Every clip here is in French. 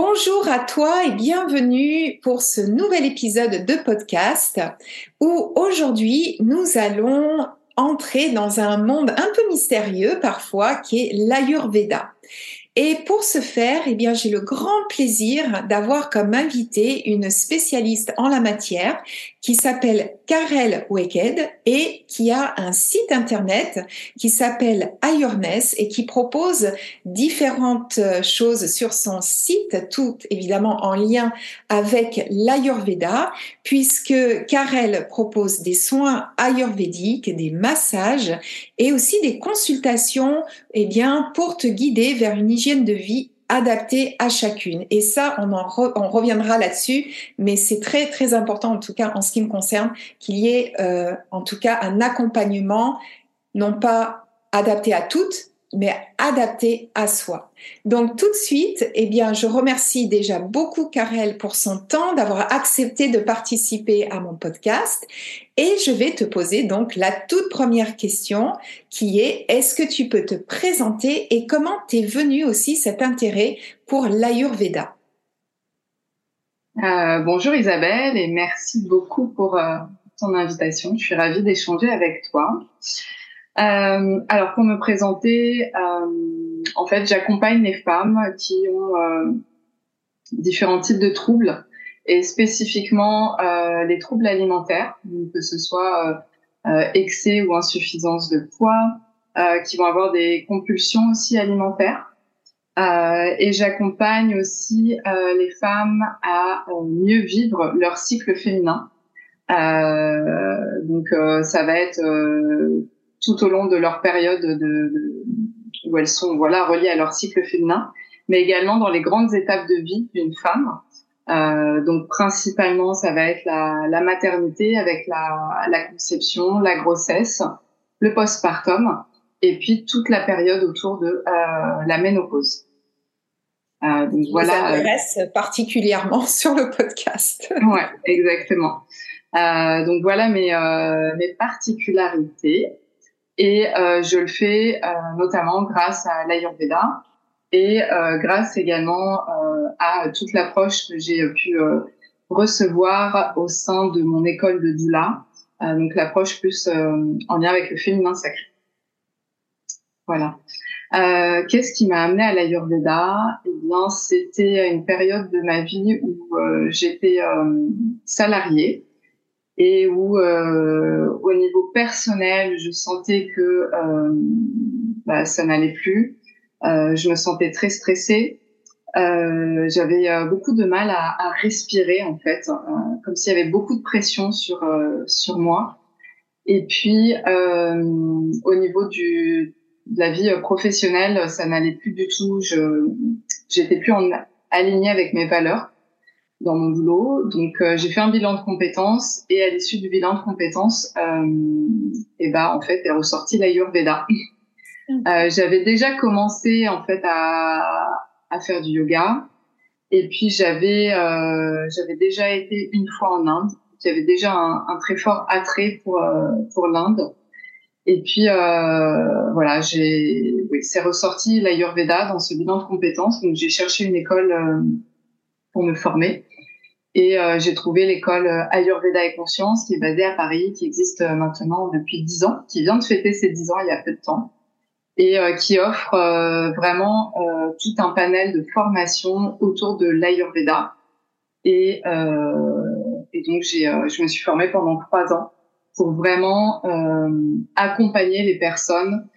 Bonjour à toi et bienvenue pour ce nouvel épisode de podcast où aujourd'hui nous allons entrer dans un monde un peu mystérieux parfois qui est l'Ayurveda. Et pour ce faire, eh bien, j'ai le grand plaisir d'avoir comme invité une spécialiste en la matière qui s'appelle Karel Weked et qui a un site internet qui s'appelle Ayurness et qui propose différentes choses sur son site, tout évidemment en lien avec l'Ayurveda, puisque Karel propose des soins ayurvédiques, des massages et aussi des consultations, eh bien, pour te guider vers une hygiène de vie adapté à chacune. Et ça, on reviendra là-dessus, mais c'est très très important, en tout cas en ce qui me concerne, qu'il y ait euh, en tout cas un accompagnement, non pas adapté à toutes, mais adapté à soi. Donc tout de suite, eh bien, je remercie déjà beaucoup Karel pour son temps d'avoir accepté de participer à mon podcast et je vais te poser donc la toute première question qui est est-ce que tu peux te présenter et comment t'es venu aussi cet intérêt pour l'Ayurveda? Euh, Bonjour Isabelle et merci beaucoup pour euh, ton invitation. Je suis ravie d'échanger avec toi. Euh, alors pour me présenter, en fait, j'accompagne les femmes qui ont différents types de troubles et spécifiquement les troubles alimentaires, que ce soit excès ou insuffisance de poids, qui vont avoir des compulsions aussi alimentaires. et j'accompagne aussi les femmes à mieux vivre leur cycle féminin. donc ça va être tout au long de leur période de, où elles sont voilà reliées à leur cycle féminin, mais également dans les grandes étapes de vie d'une femme. Euh, donc principalement, ça va être la, la maternité avec la, la, conception, la grossesse, le postpartum, et puis toute la période autour de euh, la ménopause. Euh, donc Qui voilà. Nous intéresse particulièrement sur le podcast. ouais, exactement. Euh, donc voilà mes, euh, mes particularités. Et euh, je le fais euh, notamment grâce à l'Ayurveda et euh, grâce également à toute l'approche que j'ai pu recevoir au sein de mon école de doula, donc l'approche plus en lien avec le féminin sacré. Voilà. Euh, Qu'est-ce qui m'a amené à l'Ayurveda? Eh bien, c'était une période de ma vie où euh, j'étais euh, salariée et où euh, au niveau personnel, je sentais que euh, bah, ça n'allait plus. Euh, je me sentais très stressée. Euh, j'avais euh, beaucoup de mal à, à respirer en fait, euh, comme s'il y avait beaucoup de pression sur sur moi. Et puis au niveau du de la vie professionnelle, ça n'allait plus du tout. Je j'étais plus en alignée avec mes valeurs dans mon boulot. Donc euh, j'ai fait un bilan de compétences et à l'issue du bilan de compétences, euh, et ben en fait est ressorti l'Ayurveda. Euh, j'avais déjà commencé en fait à, à faire du yoga et puis j'avais euh, j'avais déjà été une fois en Inde. J'avais déjà un, un, très fort attrait pour euh, pour l'Inde. Et puis euh, voilà, j'ai oui, c'est ressorti l'Ayurveda dans ce bilan de compétences. Donc j'ai cherché une école pour me former. Et j'ai trouvé l'école Ayurveda et Conscience qui est basée à Paris, qui existe maintenant depuis 10 ans, qui vient de fêter ses 10 ans il y a peu de temps. Et qui offre vraiment tout un panel de formations autour de l'Ayurveda. Et, et donc, j'ai, je me suis formée pendant trois ans pour vraiment accompagner les personnes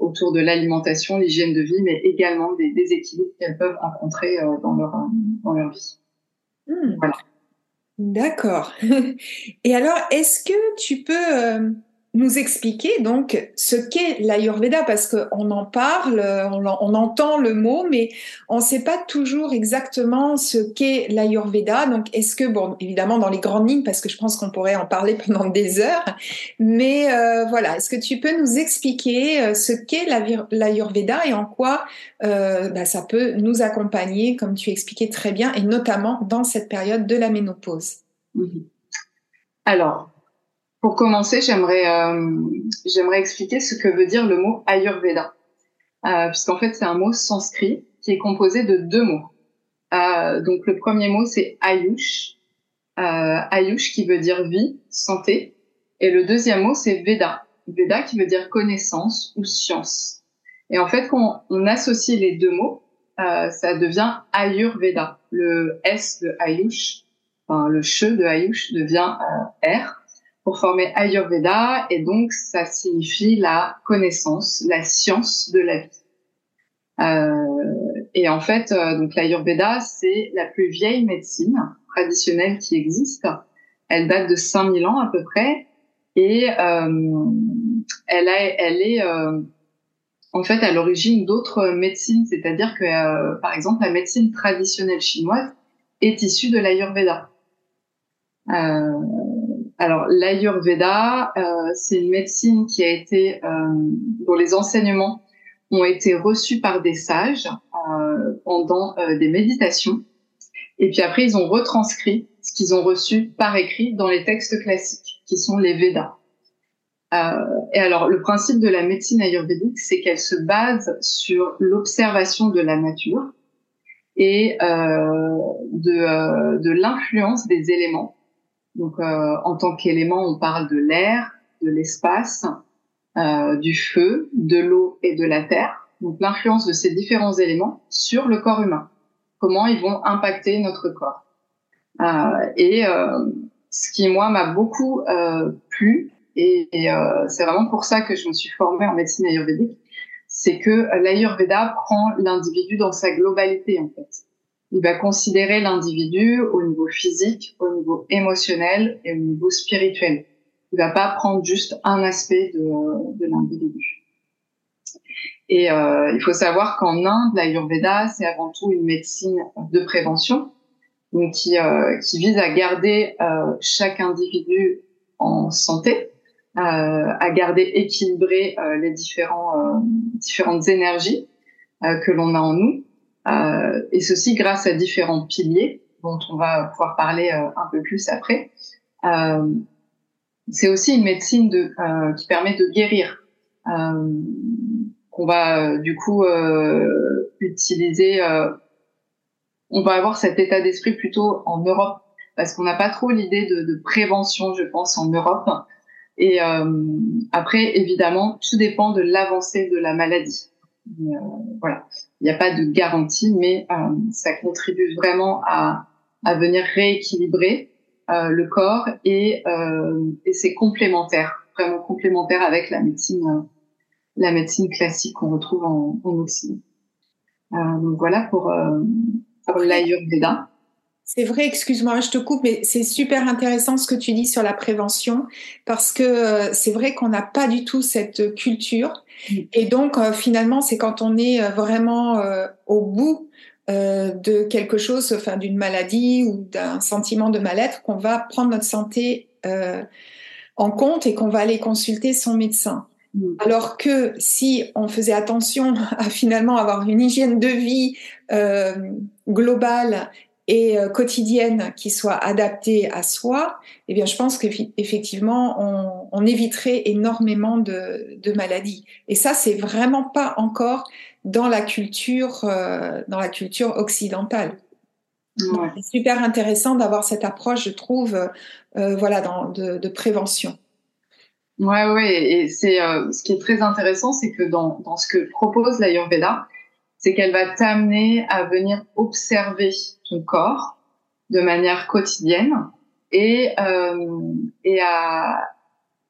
autour de l'alimentation, l'hygiène de vie, mais également des déséquilibres qu'elles peuvent rencontrer dans, leur, dans leur vie. Hmm. Voilà. D'accord. Et alors, est-ce que tu peux euh, nous expliquer donc ce qu'est l'Ayurveda parce qu'on en parle, on, entend le mot, mais on ne sait pas toujours exactement ce qu'est l'Ayurveda. Donc, est-ce que, bon, évidemment dans les grandes lignes, parce que je pense qu'on pourrait en parler pendant des heures, mais euh, voilà, est-ce que tu peux nous expliquer euh, ce qu'est l'Ayurveda et en quoi euh, bah, ça peut nous accompagner, comme tu expliquais très bien, et notamment dans cette période de la ménopause? Alors, pour commencer, j'aimerais euh, j'aimerais expliquer ce que veut dire le mot Ayurveda, euh, puisqu'en fait c'est un mot sanskrit qui est composé de deux mots. Euh, donc le premier mot c'est Ayush, Ayush qui veut dire vie, santé, et le deuxième mot c'est Veda, Veda qui veut dire connaissance ou science. Et en fait quand on associe les deux mots, euh, ça devient Ayurveda. Le S de Ayush, enfin le che de Ayush devient R pour former Ayurveda et donc ça signifie la connaissance, la science de la vie. Euh, et en fait, euh, donc l'Ayurveda, c'est la plus vieille médecine traditionnelle qui existe. Elle date de 5000 ans à peu près et euh, elle, a, elle est euh, en fait à l'origine d'autres médecines, c'est-à-dire que euh, par exemple la médecine traditionnelle chinoise est issue de l'Ayurveda. Euh, alors l'Ayurveda, euh, c'est une médecine qui a été, euh, dont les enseignements ont été reçus par des sages euh, pendant euh, des méditations. Et puis après, ils ont retranscrit ce qu'ils ont reçu par écrit dans les textes classiques, qui sont les Védas. Et alors, le principe de la médecine ayurvédique, c'est qu'elle se base sur l'observation de la nature et de l'influence des éléments donc, euh, en tant qu'élément, on parle de l'air, de l'espace, euh, du feu, de l'eau et de la terre. Donc, l'influence de ces différents éléments sur le corps humain. Comment ils vont impacter notre corps. Euh, et ce qui, moi, m'a beaucoup plu, et, et c'est vraiment pour ça que je me suis formée en médecine ayurvédique, c'est que l'ayurveda prend l'individu dans sa globalité, en fait il va considérer l'individu au niveau physique, au niveau émotionnel et au niveau spirituel. Il va pas prendre juste un aspect de, de l'individu. Et euh, il faut savoir qu'en Inde, l'Ayurveda, c'est avant tout une médecine de prévention, donc qui, euh, qui vise à garder euh, chaque individu en santé, euh, à garder équilibré euh, les différents, euh, différentes énergies que l'on a en nous, euh, et ceci grâce à différents piliers dont on va pouvoir parler euh, un peu plus après. Euh, c'est aussi une médecine de, qui permet de guérir, qu'on va du coup utiliser. on va avoir cet état d'esprit plutôt en Europe parce qu'on n'a pas trop l'idée de, prévention, je pense, en Europe. Et après, évidemment, tout dépend de l'avancée de la maladie. Voilà, il n'y a pas de garantie, mais euh, ça contribue vraiment à, à venir rééquilibrer euh, le corps et, et c'est complémentaire, vraiment complémentaire avec la médecine, la médecine classique qu'on retrouve en, en Occident. donc voilà pour, pour l'Ayurveda. C'est vrai, excuse-moi, je te coupe, mais c'est super intéressant ce que tu dis sur la prévention parce que c'est vrai qu'on n'a pas du tout cette culture et donc, euh, finalement, c'est quand on est euh, vraiment euh, au bout de quelque chose, enfin d'une maladie ou d'un sentiment de mal-être, qu'on va prendre notre santé en compte et qu'on va aller consulter son médecin. Mm. Alors que si on faisait attention à finalement avoir une hygiène de vie euh, globale et euh, quotidienne qui soit adaptée à soi, eh bien, je pense qu'effectivement, on, on, éviterait énormément de, de, maladies. Et ça, c'est vraiment pas encore dans la culture, euh, dans la culture occidentale. Ouais. C'est super intéressant d'avoir cette approche, je trouve, euh, voilà, dans, de, de, prévention. Ouais, ouais, et c'est euh, ce qui est très intéressant, c'est que dans, dans ce que propose l'Ayurveda, c'est qu'elle va t'amener à venir observer ton corps de manière quotidienne et euh, et à,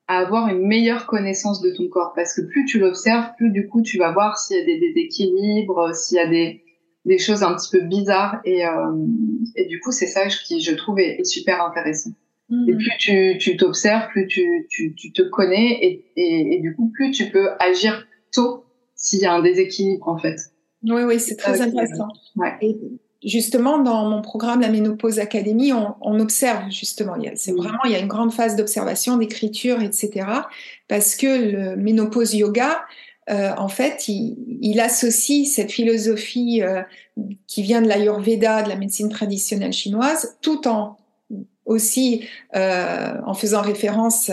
à avoir une meilleure connaissance de ton corps parce que plus tu l'observes, plus du coup tu vas voir s'il y a des déséquilibres, s'il y a des des choses un petit peu bizarres et euh, et du coup c'est ça qui je trouve est super intéressant. Et plus tu, tu t'observes, plus tu, tu, tu, te connais et, et, et, du coup, plus tu peux agir tôt s'il y a un déséquilibre, en fait. Oui, oui, c'est très intéressant. Ouais. Et justement, dans mon programme, la Ménopause Académie, on, on observe justement. C'est vraiment, il y a une grande phase d'observation, d'écriture, etc. Parce que le Ménopause Yoga, euh, en fait, il, il, associe cette philosophie euh, qui vient de l'Ayurveda, de la médecine traditionnelle chinoise, tout en aussi euh, en faisant référence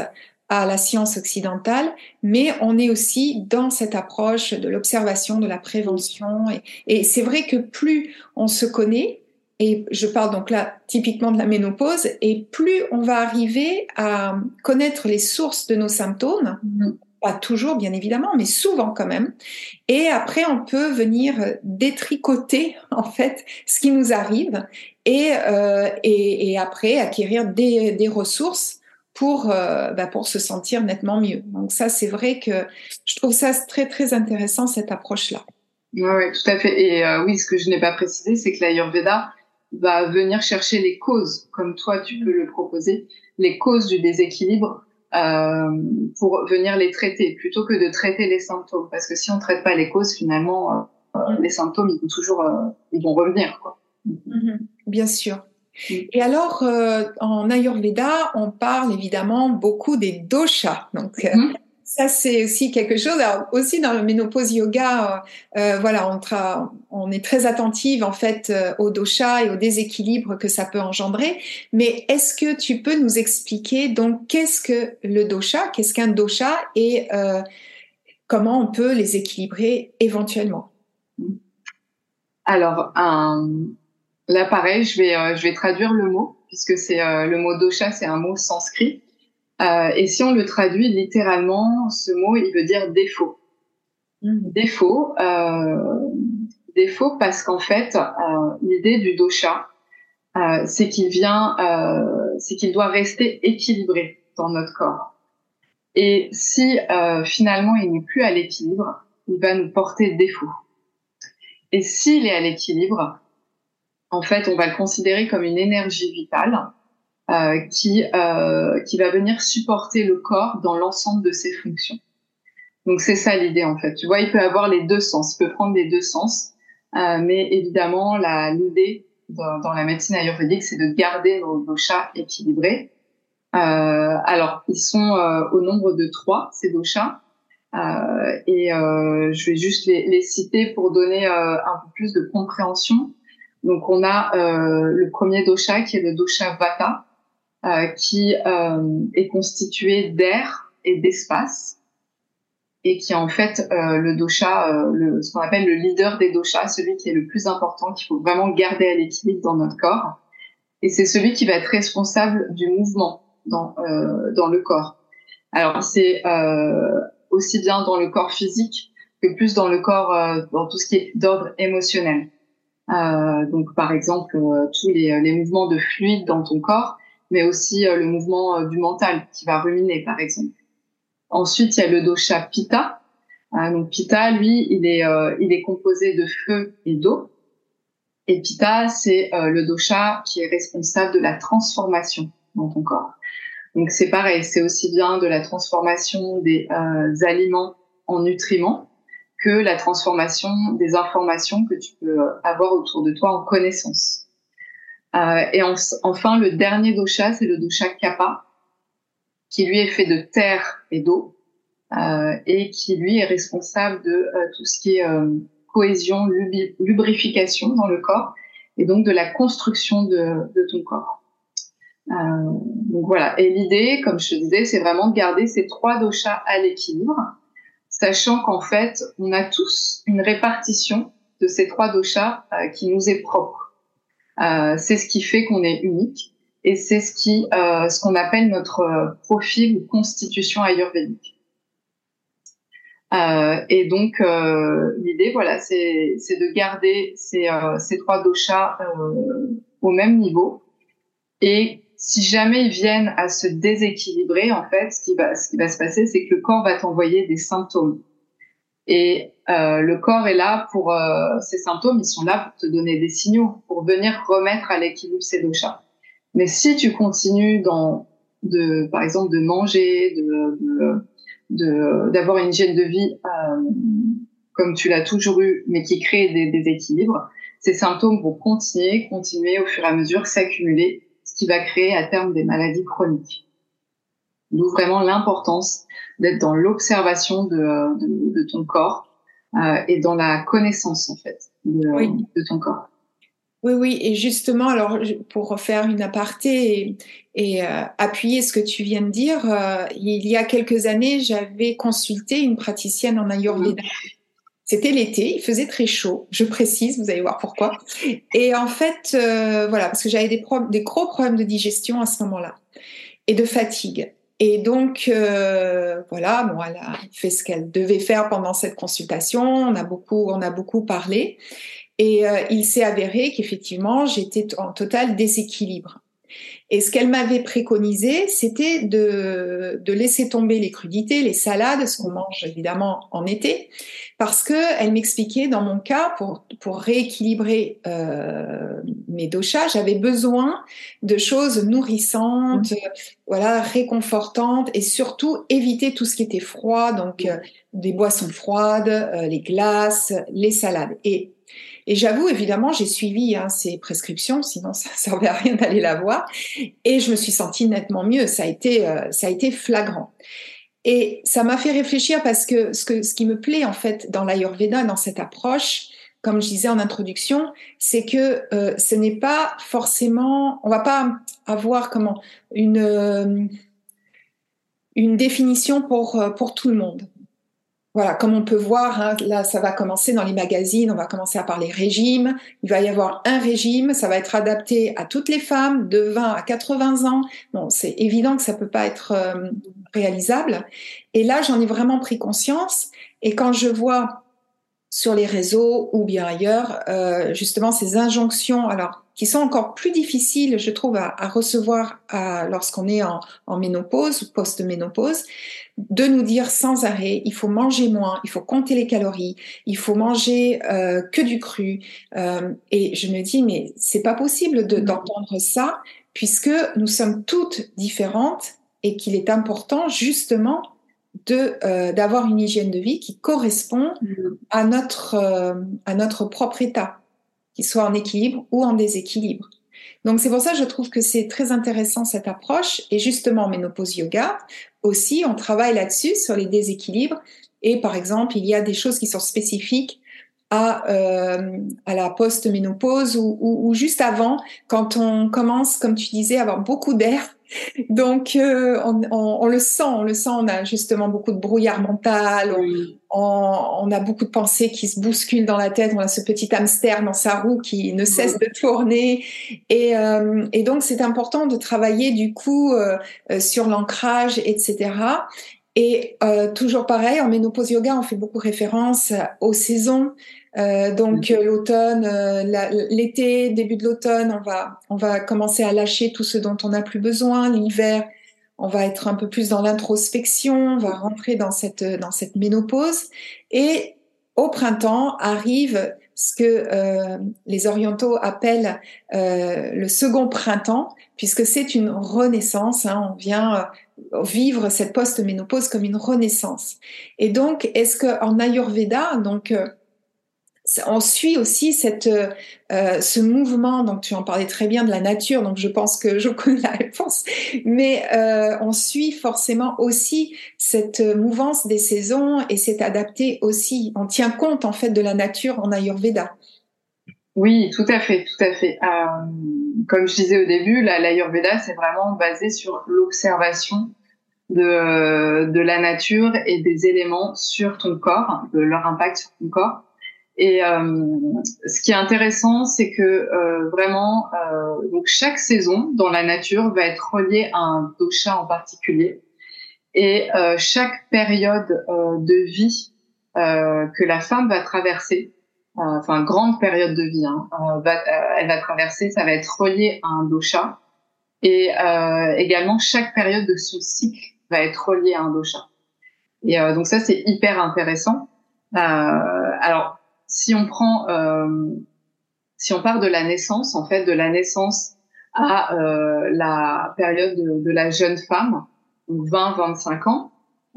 à la science occidentale, mais on est aussi dans cette approche de l'observation, de la prévention. Et, et c'est vrai que plus on se connaît, et je parle donc là typiquement de la ménopause, et plus on va arriver à connaître les sources de nos symptômes, mm-hmm. pas toujours bien évidemment, mais souvent quand même, et après on peut venir détricoter en fait ce qui nous arrive et, euh, et, et, après acquérir des, des ressources pour, euh, bah pour se sentir nettement mieux. Donc ça, c'est vrai que je trouve ça très très intéressant cette approche-là. Oui, ouais, tout à fait. Et euh, oui, ce que je n'ai pas précisé, c'est que l'Ayurveda va venir chercher les causes, comme toi tu peux le proposer, les causes du déséquilibre euh, pour venir les traiter, plutôt que de traiter les symptômes. Parce que si on ne traite pas les causes, finalement, euh, mm. les symptômes, ils vont toujours, ils vont revenir. Quoi. Mm-hmm. Bien sûr. Mm. Et alors, euh, en Ayurveda, on parle évidemment beaucoup des doshas. Donc, euh, mm. ça, c'est aussi quelque chose. Alors, aussi dans le ménopause yoga, euh, voilà, on, on, est très attentive en fait aux doshas et aux déséquilibres que ça peut engendrer. Mais est-ce que tu peux nous expliquer donc qu'est-ce que le dosha, qu'est-ce qu'un dosha? Et comment on peut les équilibrer éventuellement? Alors, un Là, pareil, je vais, euh, je vais traduire le mot, puisque c'est euh, le mot dosha, c'est un mot sanskrit. Euh, et si on le traduit littéralement, ce mot, il veut dire défaut. Mmh. Défaut, défaut parce qu'en fait, l'idée du dosha, c'est qu'il vient, c'est qu'il doit rester équilibré dans notre corps. Et si finalement il n'est plus à l'équilibre, il va nous porter défaut. Et s'il est à l'équilibre, en fait, on va le considérer comme une énergie vitale euh, qui, euh, qui va venir supporter le corps dans l'ensemble de ses fonctions. Donc c'est ça l'idée en fait. Tu vois, il peut avoir les deux sens, il peut prendre les deux sens, euh, mais évidemment l'idée dans, dans, la médecine ayurvédique, c'est de garder nos, chats équilibrés. Euh, alors ils sont euh, au nombre de trois ces doshas. Euh, et je vais juste les, les citer pour donner un peu plus de compréhension. Donc on a euh, le premier dosha qui est le dosha Vata, euh, qui euh, est constitué d'air et d'espace et qui est en fait euh, le dosha, euh, le, ce qu'on appelle le leader des doshas, celui qui est le plus important, qu'il faut vraiment garder à l'équilibre dans notre corps. Et c'est celui qui va être responsable du mouvement dans, euh, dans le corps. Alors c'est aussi bien dans le corps physique que plus dans le corps, dans tout ce qui est d'ordre émotionnel. Euh, donc par exemple euh, tous les, les, mouvements de fluide dans ton corps, mais aussi euh, le mouvement du mental qui va ruminer par exemple. Ensuite il y a le dosha Pitta. donc Pitta lui il est il est composé de feu et d'eau. Et Pitta c'est le dosha qui est responsable de la transformation dans ton corps. Donc c'est pareil, c'est aussi bien de la transformation des aliments en nutriments que la transformation des informations que tu peux avoir autour de toi en connaissance. Euh, et enfin, le dernier dosha, c'est le dosha kappa, qui lui est fait de terre et d'eau, euh, et qui lui est responsable de euh, tout ce qui est euh, cohésion, lubrification dans le corps, et donc de la construction de, de ton corps. Euh, donc voilà. Et l'idée, comme je te disais, c'est vraiment de garder ces trois doshas à l'équilibre sachant qu'en fait, on a tous une répartition de ces trois doshas euh, qui nous est propre. Euh, c'est ce qui fait qu'on est unique. et c'est ce qui, euh, ce qu'on appelle notre profil ou constitution ayurvédique. Euh, et donc euh, l'idée, voilà, c'est de garder ces, euh, ces trois doshas au même niveau. Et si jamais ils viennent à se déséquilibrer, en fait, ce qui va, ce qui va se passer, c'est que le corps va t'envoyer des symptômes. Et euh, le corps est là pour euh, ces symptômes, ils sont là pour te donner des signaux, pour venir remettre à l'équilibre ces doshas. Mais si tu continues dans de, par exemple, de manger, de, de d'avoir une hygiène de vie euh, comme tu l'as toujours eu, mais qui crée des déséquilibres, ces symptômes vont continuer, continuer au fur et à mesure, s'accumuler qui va créer à terme des maladies chroniques. D'où vraiment l'importance d'être dans l'observation de, de, de, ton corps euh, et dans la connaissance en fait de, oui. de, ton corps. Oui, oui, et justement, alors pour faire une aparté et, et euh, appuyer ce que tu viens de dire, euh, il y a quelques années, j'avais consulté une praticienne en Ayurveda. C'était l'été, il faisait très chaud, je précise, vous allez voir pourquoi. Et en fait, euh, voilà, parce que j'avais des, des gros problèmes de digestion à ce moment-là et de fatigue. Et donc, euh, voilà, bon, elle a fait ce qu'elle devait faire pendant cette consultation. On a beaucoup, on a beaucoup parlé. Et euh, il s'est avéré qu'effectivement, j'étais en total déséquilibre. Et ce qu'elle m'avait préconisé, c'était de, de, laisser tomber les crudités, les salades, ce qu'on mange évidemment en été, parce que elle m'expliquait dans mon cas, pour, pour rééquilibrer euh, mes doshas, j'avais besoin de choses nourrissantes, mmh. voilà, réconfortantes, et surtout éviter tout ce qui était froid, donc euh, des boissons froides, euh, les glaces, les salades. Et et j'avoue, évidemment, j'ai suivi hein, ces prescriptions, sinon ça ne servait à rien d'aller la voir. Et je me suis sentie nettement mieux. Ça a été, euh, ça a été flagrant. Et ça m'a fait réfléchir parce que ce, que ce qui me plaît en fait dans l'Ayurveda, dans cette approche, comme je disais en introduction, c'est que euh, ce n'est pas forcément, on va pas avoir comment une euh, une définition pour pour tout le monde voilà, comme on peut voir, hein, là, ça va commencer dans les magazines, on va commencer à parler régime. Il va y avoir un régime, ça va être adapté à toutes les femmes de 20 à 80 ans. Bon, c'est évident que ça peut pas être euh, réalisable. Et là, j'en ai vraiment pris conscience. Et quand je vois sur les réseaux ou bien ailleurs, euh, justement ces injonctions, alors qui sont encore plus difficiles, je trouve, à, à recevoir lorsqu'on est en, en ménopause ou post-ménopause, de nous dire sans arrêt, il faut manger moins, il faut compter les calories, il faut manger euh, que du cru. Euh, et je me dis, mais c'est pas possible d'entendre ça, puisque nous sommes toutes différentes et qu'il est important justement de euh, d'avoir une hygiène de vie qui correspond à notre euh, à notre propre état, qu'il soit en équilibre ou en déséquilibre. Donc c'est pour ça que je trouve que c'est très intéressant cette approche et justement ménopause yoga aussi on travaille là-dessus sur les déséquilibres et par exemple il y a des choses qui sont spécifiques à, euh, à la post-ménopause ou, ou, ou, juste avant, quand on commence, comme tu disais, à avoir beaucoup d'air donc, euh, on, on, on, le sent, on le sent. On a justement beaucoup de brouillard mental. On, on, a beaucoup de pensées qui se bousculent dans la tête. On a ce petit hamster dans sa roue qui ne cesse de tourner. Et, euh, et donc, c'est important de travailler du coup euh, sur l'ancrage, etc. Et toujours pareil, en ménopause yoga, on fait beaucoup référence aux saisons. Euh, donc euh, l'automne, euh, l'été, début de l'automne, on va on va commencer à lâcher tout ce dont on n'a plus besoin. L'hiver, on va être un peu plus dans l'introspection, on va rentrer dans cette dans cette ménopause. Et au printemps arrive ce que euh, les orientaux appellent euh, le second printemps, puisque c'est une renaissance. Hein, on vient vivre cette post-ménopause comme une renaissance. Et donc, est-ce que en Ayurveda, donc on suit aussi cette, euh, ce mouvement, donc tu en parlais très bien de la nature, donc je pense que je connais la réponse, mais euh, on suit forcément aussi cette mouvance des saisons et c'est adapté aussi, on tient compte en fait de la nature en Ayurveda. Oui, tout à fait, tout à fait. Euh, comme je disais au début, l'Ayurveda, c'est vraiment basé sur l'observation de, de la nature et des éléments sur ton corps, de leur impact sur ton corps. Et ce qui est intéressant, c'est que vraiment, donc chaque saison dans la nature va être reliée à un dosha en particulier. Et chaque période de vie que la femme va traverser, enfin grande période de vie, hein, va, elle va traverser, ça va être relié à un dosha. Et également chaque période de son cycle va être reliée à un dosha. Et donc ça c'est hyper intéressant. alors si on prend, euh, si on part de la naissance, en fait, de la naissance à euh, la période de, la jeune femme, 20-25 ans,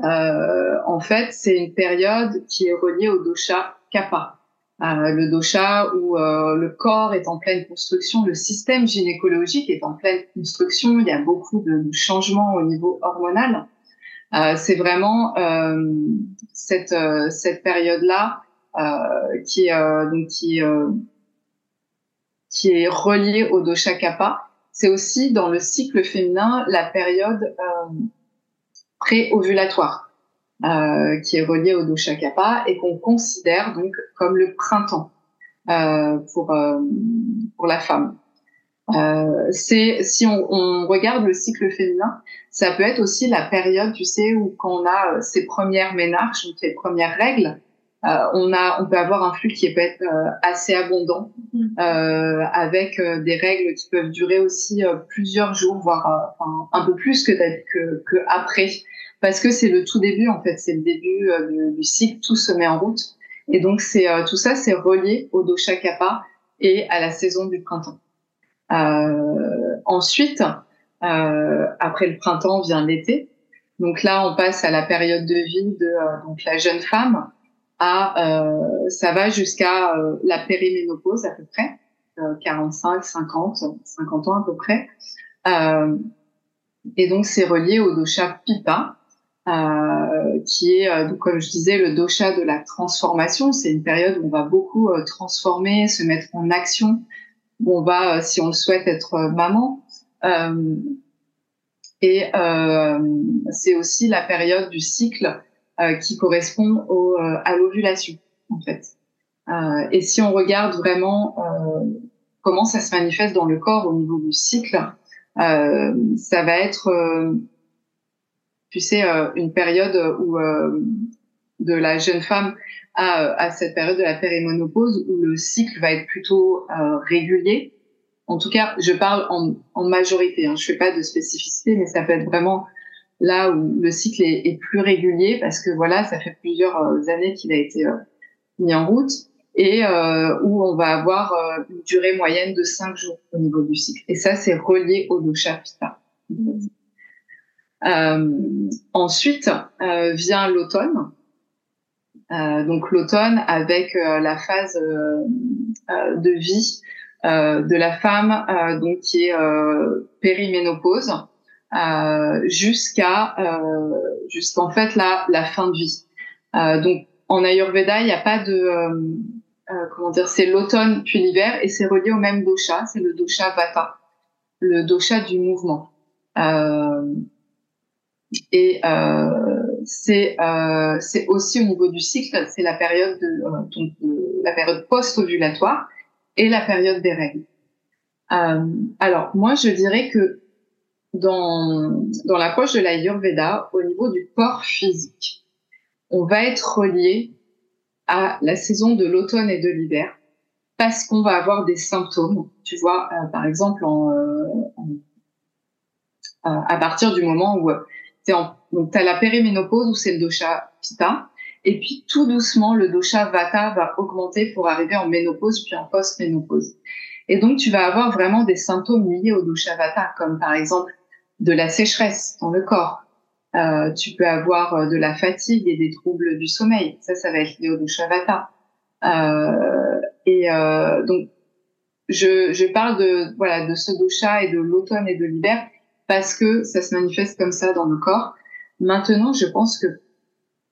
euh, en fait, c'est une période qui est reliée au dosha kappa. Euh, le dosha où euh, le corps est en pleine construction, le système gynécologique est en pleine construction, il y a beaucoup de changements au niveau hormonal. Euh, c'est vraiment cette, cette période-là qui est euh, donc qui euh, qui est relié au dosha kappa. C'est aussi dans le cycle féminin la période pré-ovulatoire euh, qui est reliée au dosha kappa et qu'on considère donc comme le printemps euh, pour pour la femme. Euh, c'est si on, on, regarde le cycle féminin, ça peut être aussi la période, tu sais, où quand on a ses premières ménarches, ses premières règles, euh, on a, on peut avoir un flux qui peut être euh, assez abondant, mm. euh, avec des règles qui peuvent durer aussi plusieurs jours, voire un peu plus que, que, que après, parce que c'est le tout début en fait, c'est le début du, cycle, tout se met en route, et donc c'est tout ça, c'est relié au dosha kappa et à la saison du printemps. ensuite, après le printemps vient l'été. Donc là, on passe à la période de vie de donc la jeune femme à, euh, ça va jusqu'à euh, la périménopause à peu près, 45, 50, 50 ans à peu près. Euh, et donc c'est relié au dosha Pitta, euh, qui est, euh, comme je disais, le dosha de la transformation. C'est une période où on va beaucoup transformer, se mettre en action, on va, si on le souhaite, être maman. et c'est aussi la période du cycle qui correspond au, euh, à l'ovulation en fait. Euh, et si on regarde vraiment comment ça se manifeste dans le corps au niveau du cycle, ça va être, tu sais, une période où de la jeune femme à, à, cette période de la périmonopause où le cycle va être plutôt régulier. En tout cas, je parle en, en majorité. Hein. Je fais pas de spécificité, mais ça peut être vraiment là où le cycle est, plus régulier parce que voilà, ça fait plusieurs euh, années qu'il a été euh, mis en route et euh, où on va avoir une durée moyenne de cinq jours au niveau du cycle. Et ça, c'est relié au dosha ensuite vient l'automne. donc l'automne avec la phase de vie de la femme donc qui est périménopause euh, jusqu'à euh, jusqu'en fait la, la fin de vie. Euh, donc en Ayurveda, il n'y a pas de euh, comment dire, c'est l'automne puis l'hiver et c'est relié au même dosha, c'est le dosha Vata, le dosha du mouvement. et c'est c'est aussi au niveau du cycle, c'est la période de, donc, la période post-ovulatoire et la période des règles. alors moi je dirais que dans, dans l'approche de l'Ayurveda, au niveau du corps physique, on va être relié à la saison de l'automne et de l'hiver parce qu'on va avoir des symptômes. Tu vois, euh, par exemple, en, euh, euh, à partir du moment où tu as la périménopause où c'est le dosha pitta, et puis tout doucement, le dosha vata va augmenter pour arriver en ménopause puis en post-ménopause. Et donc, tu vas avoir vraiment des symptômes liés au dosha vata, comme par exemple de la sécheresse dans le corps. Euh, tu peux avoir euh, de la fatigue et des troubles du sommeil. Ça, ça va être lié au doshavata. Euh, et euh, donc, je, je parle de voilà de ce dosha et de l'automne et de l'hiver parce que ça se manifeste comme ça dans le corps. Maintenant, je pense que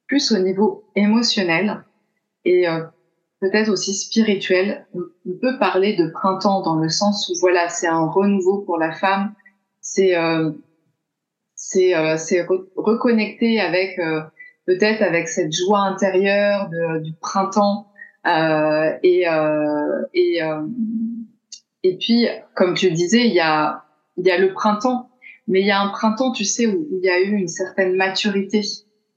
plus au niveau émotionnel et euh, peut-être aussi spirituel, on peut parler de printemps dans le sens où voilà, c'est un renouveau pour la femme, c'est euh, c'est euh, c'est reconnecter avec euh, peut-être avec cette joie intérieure de, du printemps et et et puis, comme tu le disais, il y a il y a le printemps, mais il y a un printemps, tu sais, où, il y a eu une certaine maturité.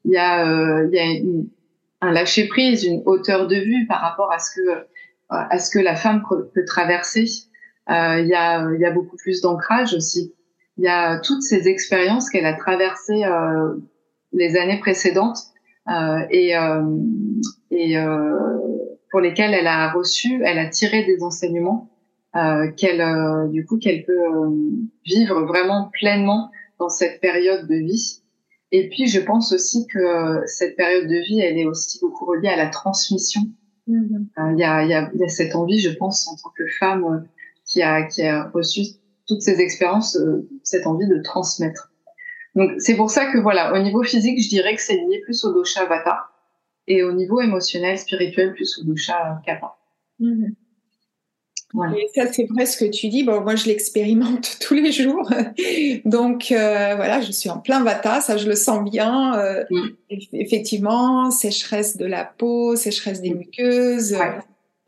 Il y a il y a un lâcher prise, une hauteur de vue par rapport à ce que à ce que la femme peut traverser. Il y, a, il y a beaucoup plus d'ancrage aussi. Il y a toutes ces expériences qu'elle a traversées euh, les années précédentes euh, et, euh, et pour lesquelles elle a reçu, elle a tiré des enseignements qu'elle, du coup, qu'elle peut vivre vraiment pleinement dans cette période de vie. Et puis, je pense aussi que cette période de vie, elle est aussi beaucoup reliée à la transmission. Mm-hmm. Il y, a, y, a, y, a, cette envie, je pense, en tant que femme, qui a, qui a reçu toutes ces expériences, euh, cette envie de transmettre. Donc c'est pour ça que voilà, au niveau physique, je dirais que c'est lié plus au dosha vata et au niveau émotionnel, spirituel, plus au dosha kapha. Mhm. Et ça, c'est vrai ce que tu dis. Bon, moi, je l'expérimente tous les jours. Donc, euh, voilà, je suis en plein vata, ça, je le sens bien. Euh, Effectivement, sécheresse de la peau, sécheresse des muqueuses, euh,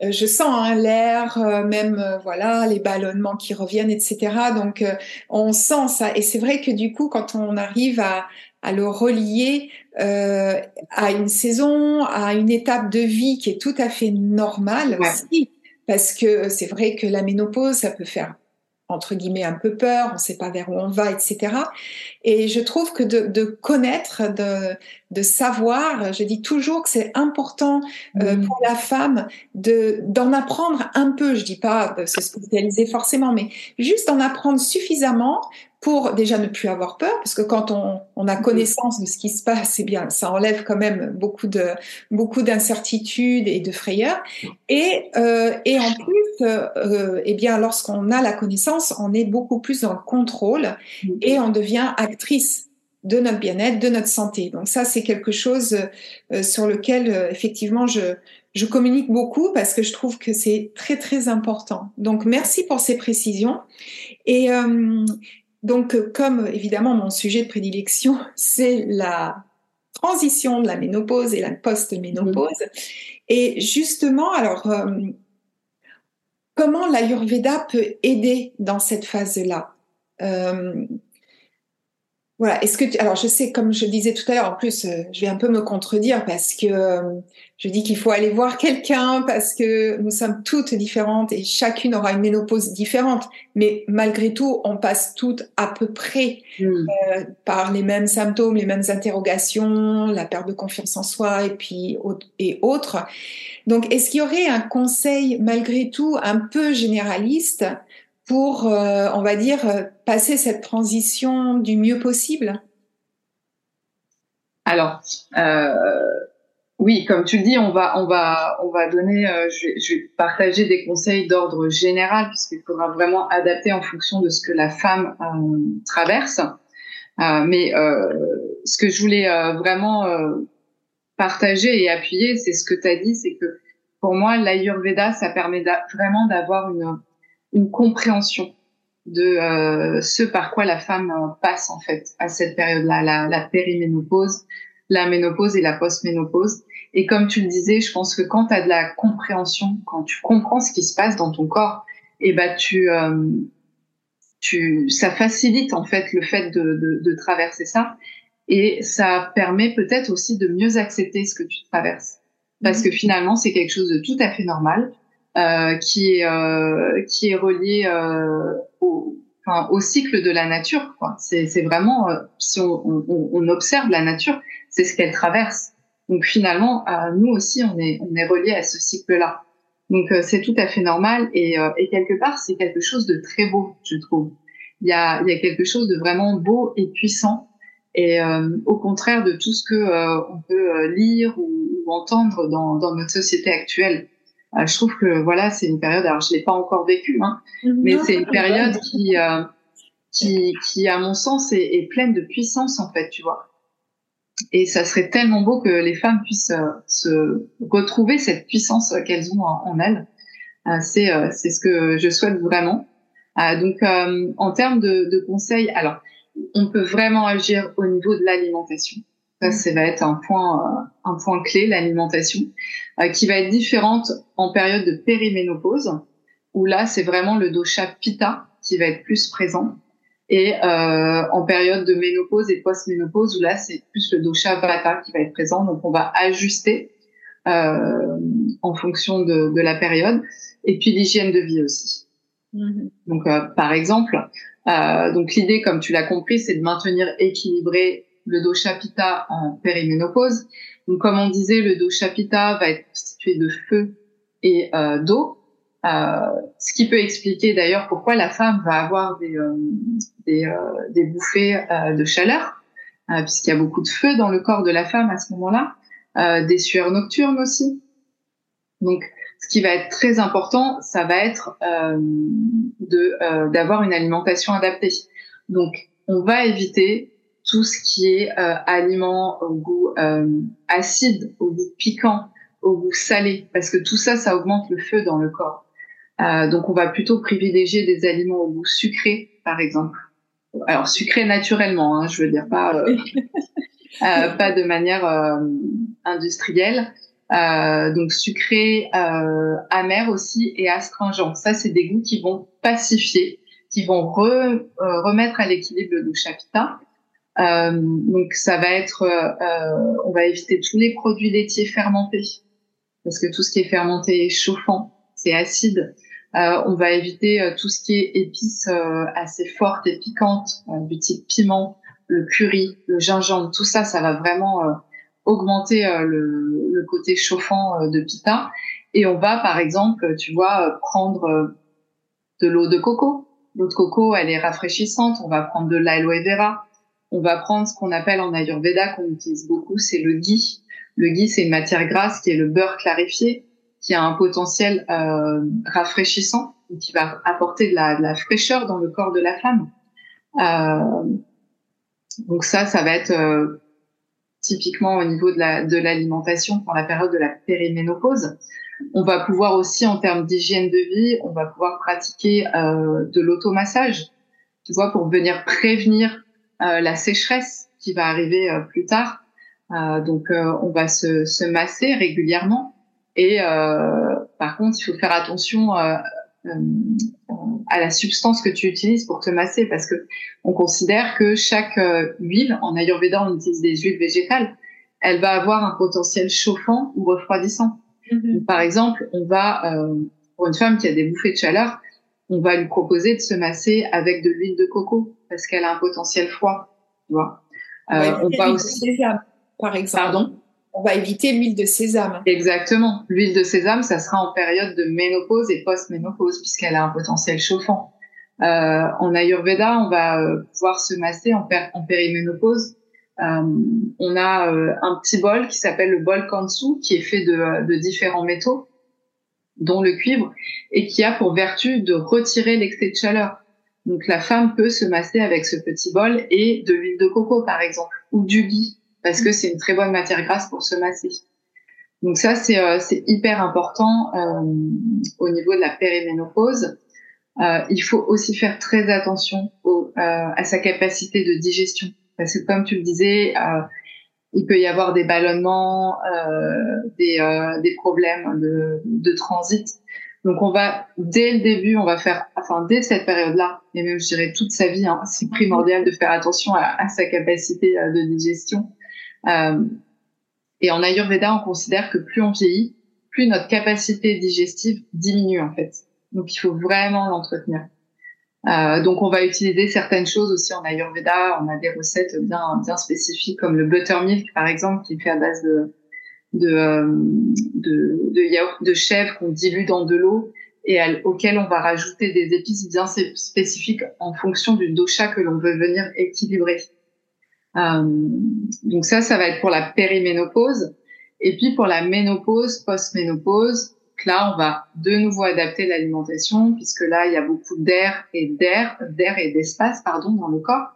je sens hein, l'air, euh, même euh, voilà les ballonnements qui reviennent, etc. Donc on sent ça. Et c'est vrai que du coup, quand on arrive à, à le relier euh, à une saison, à une étape de vie qui est tout à fait normale aussi, parce que c'est vrai que la ménopause, ça peut faire entre guillemets un peu peur, on ne sait pas vers où on va, etc. Et je trouve que de, de connaître, de, de, savoir, je dis toujours que c'est important euh, mmh. pour la femme de d'en apprendre un peu. Je dis pas de se spécialiser forcément, mais juste d'en apprendre suffisamment pour déjà ne plus avoir peur, parce que quand on, on a connaissance de ce qui se passe, eh bien, ça enlève quand même beaucoup de beaucoup d'incertitudes et de frayeur. Et euh, et en plus, euh, eh bien, lorsqu'on a la connaissance, on est beaucoup plus dans le contrôle et on devient actrice de notre bien-être, de notre santé. Donc ça, c'est quelque chose euh, sur lequel euh, effectivement je je communique beaucoup parce que je trouve que c'est très très important. Donc merci pour ces précisions. Et euh, donc, euh, comme évidemment mon sujet de prédilection, c'est la transition de la ménopause et la post-ménopause. Et justement, alors, euh, comment l'Ayurveda peut aider dans cette phase-là? Euh, voilà. Est-ce que tu... alors je sais comme je disais tout à l'heure en plus euh, je vais un peu me contredire parce que euh, je dis qu'il faut aller voir quelqu'un parce que nous sommes toutes différentes et chacune aura une ménopause différente mais malgré tout on passe toutes à peu près hmm. euh, par les mêmes symptômes, les mêmes interrogations, la perte de confiance en soi et puis et autres. Donc est-ce qu'il y aurait un conseil malgré tout un peu généraliste pour, euh, on va dire, euh, passer cette transition du mieux possible Alors, euh, oui, comme tu le dis, on va, on va, on va donner, je, je, vais partager des conseils d'ordre général puisqu'il faudra vraiment adapter en fonction de ce que la femme traverse. mais ce que je voulais vraiment partager et appuyer, c'est ce que tu as dit, c'est que pour moi, l'Ayurveda, ça permet vraiment d'avoir une une compréhension de euh, ce par quoi la femme euh, passe en fait à cette période-là, la, la périménopause, la ménopause et la postménopause. Et comme tu le disais, je pense que quand tu as de la compréhension, quand tu comprends ce qui se passe dans ton corps, et eh ben tu, euh, tu, ça facilite en fait le fait de, de, de traverser ça, et ça permet peut-être aussi de mieux accepter ce que tu traverses, parce mmh. que finalement c'est quelque chose de tout à fait normal. Euh, qui est euh, qui est relié euh, au, enfin, au cycle de la nature. C'est, vraiment si on, on, on, observe la nature, c'est ce qu'elle traverse. Donc finalement, nous aussi, on est on est relié à ce cycle-là. Donc c'est tout à fait normal et, et quelque part c'est quelque chose de très beau, je trouve. Il y a il y a quelque chose de vraiment beau et puissant et au contraire de tout ce que on peut lire ou, ou entendre dans, dans notre société actuelle. Euh, je trouve que voilà, c'est une période. Alors, je l'ai pas encore vécu, hein, mais c'est une période qui, euh, qui, qui, à mon sens, est, est, pleine de puissance en fait, tu vois. Et ça serait tellement beau que les femmes puissent euh, se retrouver cette puissance qu'elles ont en, en elles. c'est c'est ce que je souhaite vraiment. donc, en termes de, de conseils, alors, on peut vraiment agir au niveau de l'alimentation Ça, ça va être un point, un point clé, l'alimentation, qui va être différente en période de périménopause, où là, c'est vraiment le dosha pitta qui va être plus présent et euh, en période de ménopause et post-ménopause où là c'est plus le dosha vata qui va être présent donc on va ajuster euh, en fonction de, de, la période et puis l'hygiène de vie aussi mm-hmm. donc euh, par exemple euh, donc l'idée comme tu l'as compris c'est de maintenir équilibré le dosha pitta en périménopause donc comme on disait le dosha pitta va être constitué de feu et euh, d'eau euh, ce qui peut expliquer d'ailleurs pourquoi la femme va avoir des, euh, des, euh, des, bouffées de chaleur, puisqu'il y a beaucoup de feu dans le corps de la femme à ce moment-là, des sueurs nocturnes aussi. Donc, ce qui va être très important, ça va être de d'avoir une alimentation adaptée. Donc, on va éviter tout ce qui est euh, aliment au goût acide, au goût piquant, au goût salé, parce que tout ça, ça augmente le feu dans le corps. Euh, donc, on va plutôt privilégier des aliments au goût sucré, par exemple. Alors, sucré naturellement, hein, je veux dire, pas, euh, euh, pas de manière euh, industrielle. Euh, donc, sucré, amer aussi et astringent. Ça, c'est des goûts qui vont pacifier, qui vont re, remettre à l'équilibre le chapita. Donc, ça va être, on va éviter tous les produits laitiers fermentés, parce que tout ce qui est fermenté est chauffant c'est acide. Euh, on va éviter euh, tout ce qui est épices euh, assez fortes et piquantes, du type piment, le curry, le gingembre, tout ça, ça va vraiment augmenter le, côté chauffant de pita. Et on va, par exemple, tu vois, prendre de l'eau de coco. L'eau de coco, elle est rafraîchissante. On va prendre de l'aloe vera. On va prendre ce qu'on appelle en Ayurveda, qu'on utilise beaucoup, c'est le ghee. Le ghee, c'est une matière grasse qui est le beurre clarifié qui a un potentiel euh, rafraîchissant, qui va apporter de la, de la, fraîcheur dans le corps de la femme. Euh, donc ça, ça va être euh, typiquement au niveau de l'alimentation la, pour la période de la périménopause. On va pouvoir aussi, en termes d'hygiène de vie, on va pouvoir pratiquer euh, de l'automassage, tu vois, pour venir prévenir la sécheresse qui va arriver euh, plus tard. donc, on va se, se masser régulièrement et euh, par contre, il faut faire attention euh, euh, à la substance que tu utilises pour te masser parce que on considère que chaque huile, en Ayurveda on utilise des huiles végétales, elle va avoir un potentiel chauffant ou refroidissant. Mm-hmm. par exemple, on va, pour une femme qui a des bouffées de chaleur, on va lui proposer de se masser avec de l'huile de coco parce qu'elle a un potentiel froid. Tu vois. on va aussi. Par exemple. Pardon? On va éviter l'huile de sésame. Exactement. L'huile de sésame, ça sera en période de ménopause et post-ménopause puisqu'elle a un potentiel chauffant. Euh, en Ayurveda, on va euh, pouvoir se masser en, périménopause. Euh, on a un petit bol qui s'appelle le bol Kansu, qui est fait de, de, différents métaux, dont le cuivre, et qui a pour vertu de retirer l'excès de chaleur. Donc la femme peut se masser avec ce petit bol et de l'huile de coco, par exemple, ou du ghee parce que c'est une très bonne matière grasse pour se masser. Donc ça, c'est euh, hyper important euh, au niveau de la périménopause. Euh, il faut aussi faire très attention à sa capacité de digestion, parce que comme tu le disais, il peut y avoir des ballonnements, des, problèmes de transit. Donc on va dès le début, on va faire, enfin dès cette période-là, et même je dirais toute sa vie, hein, c'est primordial de faire attention à, sa capacité de digestion. Euh, et en Ayurveda, on considère que plus on vieillit, plus notre capacité digestive diminue en fait. Donc il faut vraiment l'entretenir. Euh, donc on va utiliser certaines choses aussi en Ayurveda. On a des recettes bien bien spécifiques comme le buttermilk par exemple qui fait à base de de, euh, de, de yaourt de chèvre qu'on dilue dans de l'eau et auquel on va rajouter des épices bien spécifiques en fonction du dosha que l'on veut venir équilibrer. Euh, donc ça, ça va être pour la périménopause. Et puis pour la ménopause, post-ménopause, là, on va de nouveau adapter l'alimentation puisque là, il y a beaucoup d'air et d'air, d'air et d'espace, pardon, dans le corps.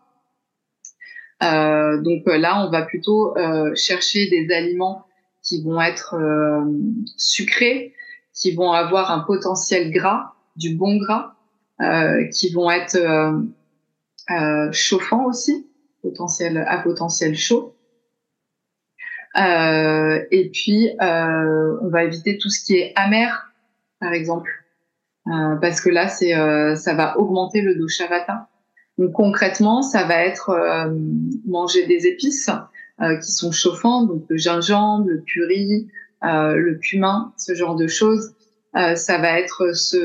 Euh, donc là, on va plutôt euh, chercher des aliments qui vont être euh, sucrés, qui vont avoir un potentiel gras, du bon gras, euh, qui vont être chauffants aussi, potentiel à potentiel chaud. Euh, et puis, euh, on va éviter tout ce qui est amer, par exemple, euh, parce que là, c'est, euh, ça va augmenter le dosha vata. Donc concrètement, ça va être euh, manger des épices qui sont chauffants, donc le gingembre, le curry, le cumin, ce genre de choses. ça va être se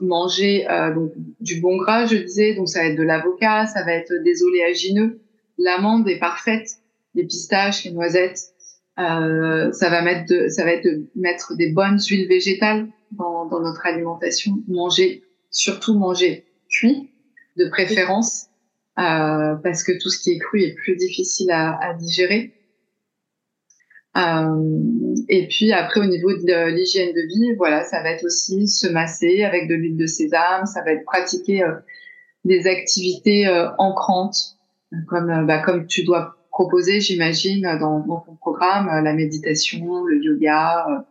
manger donc, du bon gras, je disais, donc ça va être de l'avocat, ça va être des oléagineux. L'amande est parfaite les pistaches, les noisettes. Euh, ça va mettre de, ça va être de mettre des bonnes huiles végétales dans, dans notre alimentation. Manger, surtout manger cuit de préférence, euh, parce que tout ce qui est cru est plus difficile à, à digérer. Euh, et puis après au niveau de l'hygiène de vie, voilà, ça va être aussi se masser avec de l'huile de sésame, ça va être pratiquer euh, des activités euh, ancrantes, comme euh, bah, comme tu dois proposer, j'imagine, dans, dans, ton programme, la méditation, le yoga,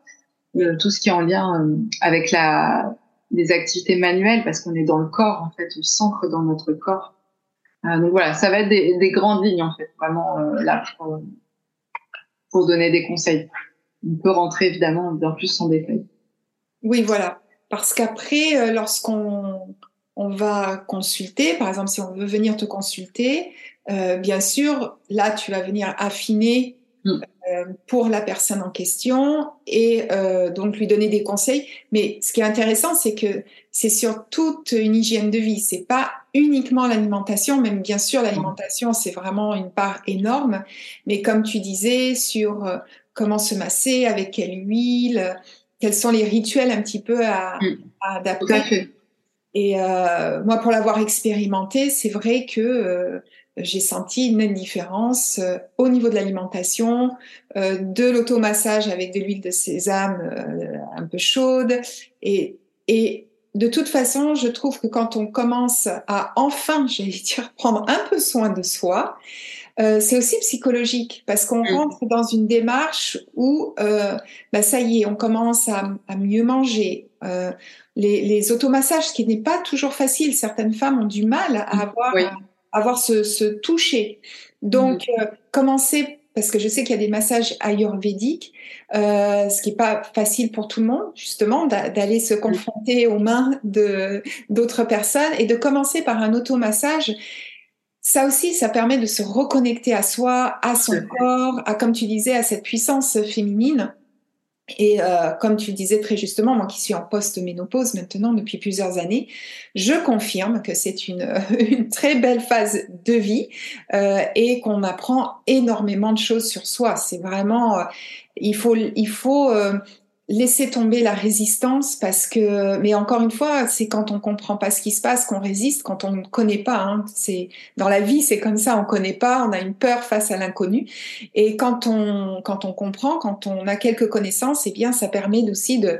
tout ce qui est en lien avec la, les activités manuelles, parce qu'on est dans le corps, en fait, on s'ancre dans notre corps. Donc voilà, ça va être des, des, grandes lignes, en fait, vraiment là pour, pour donner des conseils. On peut rentrer évidemment bien plus en détail. Oui, voilà. Parce qu'après, lorsqu'on on va consulter, par exemple, si on veut venir te consulter, euh, bien sûr, là, tu vas venir affiner mm. euh, pour la personne en question et euh, donc lui donner des conseils. Mais ce qui est intéressant, c'est que c'est sur toute une hygiène de vie. C'est pas uniquement l'alimentation, même bien sûr, l'alimentation, c'est vraiment une part énorme. Mais comme tu disais, sur euh, comment se masser, avec quelle huile, quels sont les rituels un petit peu à, mm. à adapter. Et euh, moi, pour l'avoir expérimenté, c'est vrai que euh, j'ai senti une différence euh, au niveau de l'alimentation, de l'automassage avec de l'huile de sésame un peu chaude. Et, et de toute façon, je trouve que quand on commence à enfin, j'allais dire, prendre un peu soin de soi, euh, c'est aussi psychologique parce qu'on mmh. rentre dans une démarche où, euh, bah, ça y est, on commence à, à mieux manger. Euh, les, les automassages, ce qui n'est pas toujours facile, certaines femmes ont du mal à avoir oui avoir ce, ce toucher. Donc, mmh. commencer, parce que je sais qu'il y a des massages ayurvédiques, euh, ce qui n'est pas facile pour tout le monde, justement, d'aller se confronter aux mains de d'autres personnes et de commencer par un automassage. Ça aussi, ça permet de se reconnecter à soi, à son corps, à, comme tu disais, à cette puissance féminine. Et euh, comme tu le disais très justement, moi qui suis en post-ménopause maintenant depuis plusieurs années, je confirme que c'est une, très belle phase de vie euh, et qu'on apprend énormément de choses sur soi. C'est vraiment, euh, il faut, il faut laisser tomber la résistance parce que, mais encore une fois, c'est quand on comprend pas ce qui se passe qu'on résiste, quand on ne connaît pas. Hein, c'est dans la vie, c'est comme ça, on connaît pas, on a une peur face à l'inconnu. Et quand on quand on comprend, quand on a quelques connaissances, eh bien, ça permet aussi de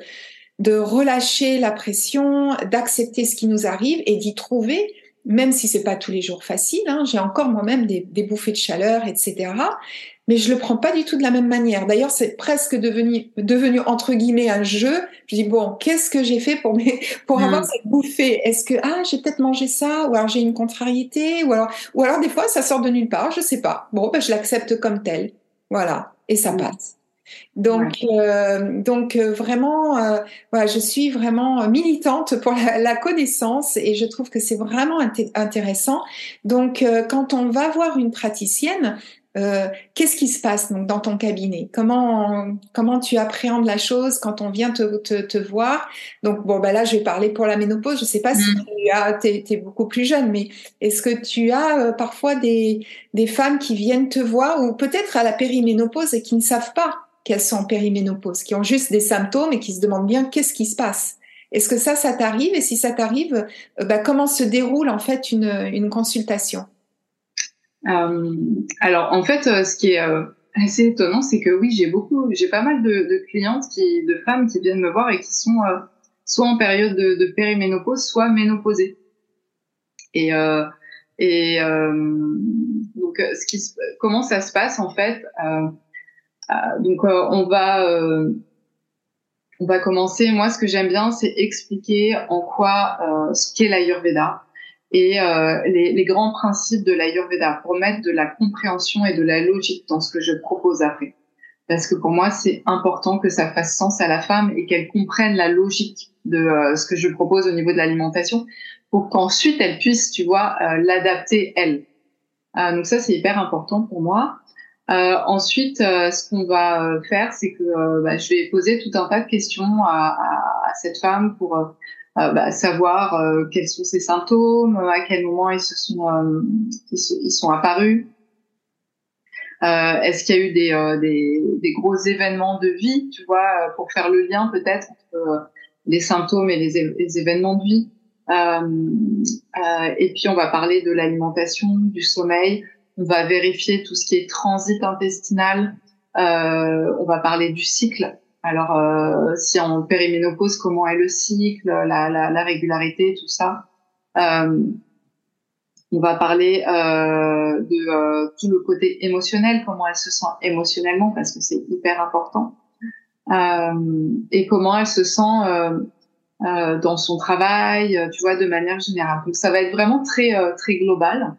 de relâcher la pression, d'accepter ce qui nous arrive et d'y trouver même si c'est pas tous les jours facile, hein, j'ai encore moi-même des, des, bouffées de chaleur, etc mais je le prends pas du tout de la même manière. D'ailleurs, c'est presque devenu, devenu entre guillemets un jeu. Je dis bon, qu'est-ce que j'ai fait pour mes, pour avoir mm. cette bouffée? Est-ce que ah j'ai peut-être mangé ça ou alors j'ai une contrariété ou alors ou alors des fois ça sort de nulle part, je sais pas. Bon, ben, je l'accepte comme tel, voilà, et ça mm. passe. Donc, euh, donc euh, vraiment, euh, voilà, je suis vraiment militante pour la, la connaissance et je trouve que c'est vraiment intéressant. Donc, quand on va voir une praticienne, euh, qu'est-ce qui se passe donc dans ton cabinet? Comment comment tu appréhendes la chose quand on vient te, te, te voir? Donc bon bah là je vais parler pour la ménopause. Je sais pas si mm. tu as t'es, es beaucoup plus jeune, mais est-ce que tu as euh, parfois des des femmes qui viennent te voir ou peut-être à la périménopause et qui ne savent pas qu'elles sont en périménopause, qui ont juste des symptômes et qui se demandent bien qu'est-ce qui se passe? Est-ce que ça ça t'arrive? Et si ça t'arrive, euh, bah, comment se déroule en fait une une consultation? Alors en fait, euh, ce qui est euh, assez étonnant, c'est que oui, j'ai beaucoup, j'ai pas mal de, clientes qui, de femmes qui viennent me voir et qui sont soit en période de, de périménopause, soit ménopausées. Et euh, et euh, donc, ce qui, comment ça se passe en fait euh, Donc, on va on va commencer. Moi, ce que j'aime bien, c'est expliquer en quoi ce qu'est l'Ayurveda et euh, les, les, grands principes de l'Ayurveda pour mettre de la compréhension et de la logique dans ce que je propose après. Parce que pour moi, c'est important que ça fasse sens à la femme et qu'elle comprenne la logique de euh, ce que je propose au niveau de l'alimentation pour qu'ensuite elle puisse, tu vois, euh, l'adapter elle. Euh, donc ça, c'est hyper important pour moi. ensuite, ce qu'on va faire, c'est que bah, je vais poser tout un tas de questions à, à, à cette femme pour euh, bah, savoir euh, quels sont ses symptômes, à quel moment ils se sont euh, ils, sont apparus. Est-ce qu'il y a eu des, des, des, gros événements de vie, tu vois, pour faire le lien peut-être entre les symptômes et les, les événements de vie. et puis on va parler de l'alimentation, du sommeil. On va vérifier tout ce qui est transit intestinal. on va parler du cycle. Alors, euh, si en périménopause, comment est le cycle, la, la, la régularité, tout ça. Euh, on va parler euh, de euh, tout le côté émotionnel, comment elle se sent émotionnellement, parce que c'est hyper important. Et comment elle se sent dans son travail, tu vois, de manière générale. Donc, ça va être vraiment très, très global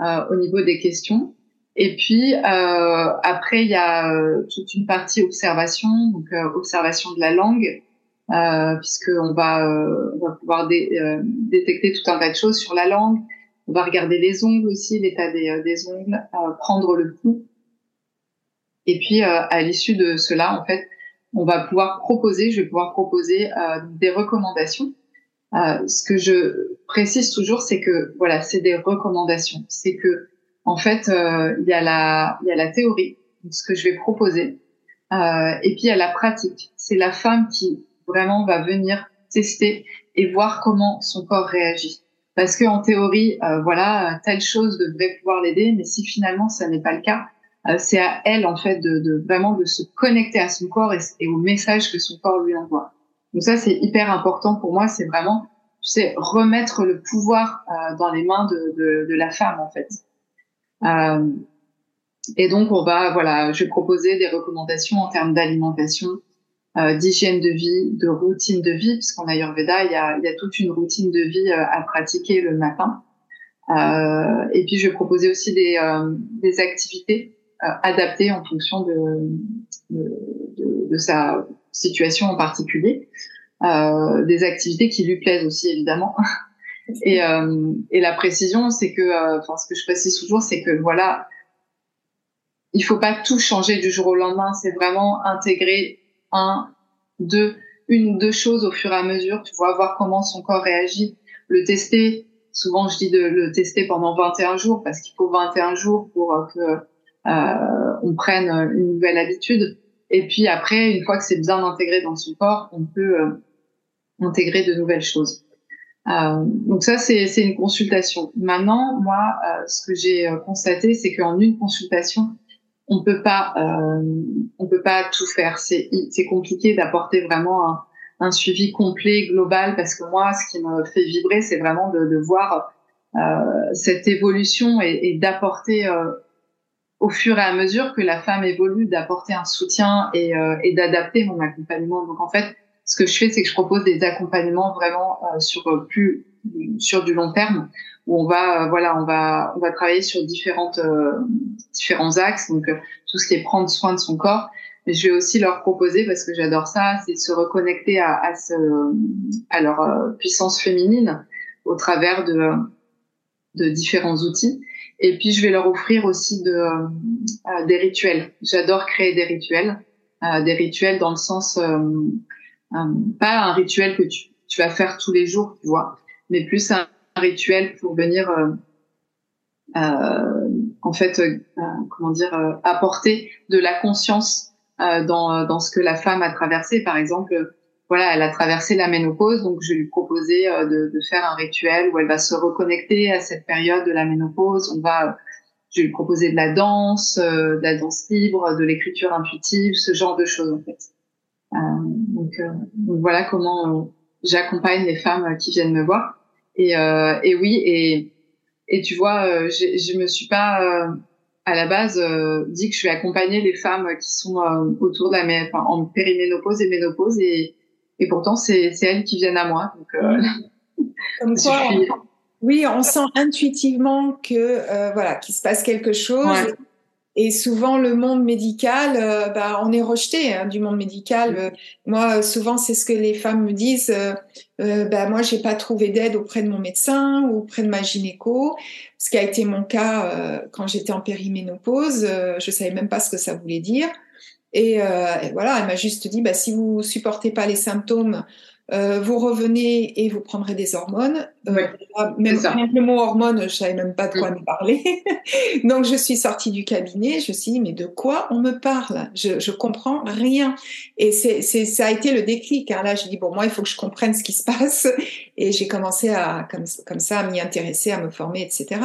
au niveau des questions. Et puis euh, après, il y a euh, toute une partie observation, donc euh, observation de la langue, euh, puisque on va euh, on va pouvoir détecter tout un tas de choses sur la langue. On va regarder les ongles aussi, l'état des, des ongles, prendre le pouls. Et puis à l'issue de cela, en fait, on va pouvoir proposer, je vais pouvoir proposer des recommandations. ce que je précise toujours, c'est que voilà, c'est des recommandations. C'est que en fait, euh, il y a la, théorie, ce que je vais proposer, euh, et puis il y a la pratique. C'est la femme qui vraiment va venir tester et voir comment son corps réagit. Parce que en théorie, euh, voilà, telle chose devrait pouvoir l'aider, mais si finalement ça n'est pas le cas, c'est à elle en fait de, vraiment de se connecter à son corps et, au message que son corps lui envoie. Donc ça c'est hyper important pour moi, c'est vraiment, tu sais, remettre le pouvoir dans les mains de la femme en fait. Euh, et donc, on va, voilà, je vais proposer des recommandations en termes d'alimentation, euh, d'hygiène de vie, de routine de vie, puisqu'en Ayurveda, il y a, y a toute une routine de vie euh, à pratiquer le matin. Euh, et puis, je vais proposer aussi des, euh, des activités euh, adaptées en fonction de, de, de, de, sa situation en particulier. des activités qui lui plaisent aussi, évidemment. Et, euh, et la précision, c'est que, euh, enfin, ce que je précise toujours, c'est que voilà, il faut pas tout changer du jour au lendemain. C'est vraiment intégrer un, deux, une, deux choses au fur et à mesure. Tu vois, voir comment son corps réagit, le tester. Souvent, je dis de le tester pendant 21 jours parce qu'il faut 21 jours pour euh, que on prenne une nouvelle habitude. Et puis après, une fois que c'est bien intégré dans son corps, on peut euh, intégrer de nouvelles choses. Euh, donc ça, c'est une consultation. Maintenant, moi, euh, ce que j'ai euh, constaté, c'est qu'en une consultation, on peut pas, euh, on peut pas tout faire. C'est compliqué d'apporter vraiment un, un, suivi complet, global, parce que moi, ce qui me fait vibrer, c'est vraiment de, de voir euh, cette évolution et, et d'apporter au fur et à mesure que la femme évolue, d'apporter un soutien et, et d'adapter mon accompagnement. Donc en fait, ce que je fais, c'est que je propose des accompagnements vraiment euh, sur euh, plus sur du long terme où on va euh, voilà on va on va travailler sur différentes différents axes donc tout ce qui est prendre soin de son corps. Mais je vais aussi leur proposer parce que j'adore ça c'est de se reconnecter à à, ce, à leur puissance féminine au travers de de différents outils. Et puis je vais leur offrir aussi de des rituels. J'adore créer des rituels des rituels dans le sens pas un rituel que tu, vas faire tous les jours, tu vois, mais plus un, rituel pour venir, euh, euh, en fait, euh, comment dire, euh, apporter de la conscience euh, dans, dans ce que la femme a traversé. Par exemple, voilà, elle a traversé la ménopause, donc je lui proposais de, de, faire un rituel où elle va se reconnecter à cette période de la ménopause. On va je lui proposer de la danse, de la danse libre, de l'écriture intuitive, ce genre de choses en fait. Euh, donc, euh, donc, voilà comment euh, j'accompagne les femmes qui viennent me voir. Et, et oui, et, et tu vois, je me suis pas à la base dit que je vais accompagner les femmes qui sont autour de la enfin, en périménopause et ménopause et, et pourtant c'est elles qui viennent à moi donc comme quoi Oui, on sent intuitivement que voilà qu'il se passe quelque chose. Et souvent, le monde médical, euh, bah, on est rejeté hein, du monde médical. Euh, moi, souvent, c'est ce que les femmes me disent. Euh, euh bah, moi, j'ai pas trouvé d'aide auprès de mon médecin ou auprès de ma gynéco, ce qui a été mon cas quand j'étais en périménopause. je savais même pas ce que ça voulait dire. Et, et voilà, elle m'a juste dit, bah, si vous supportez pas les symptômes euh, vous revenez et vous prendrez des hormones. Euh, même le mot hormone, je savais même pas de quoi me parler. Donc je suis sortie du cabinet, je me suis dit mais de quoi on me parle? Je, je comprends rien. Et c'est, ça a été le déclic. Hein. Là, j'ai dit bon moi il faut que je comprenne ce qui se passe et j'ai commencé à comme, comme ça à m'y intéresser, à me former, etc.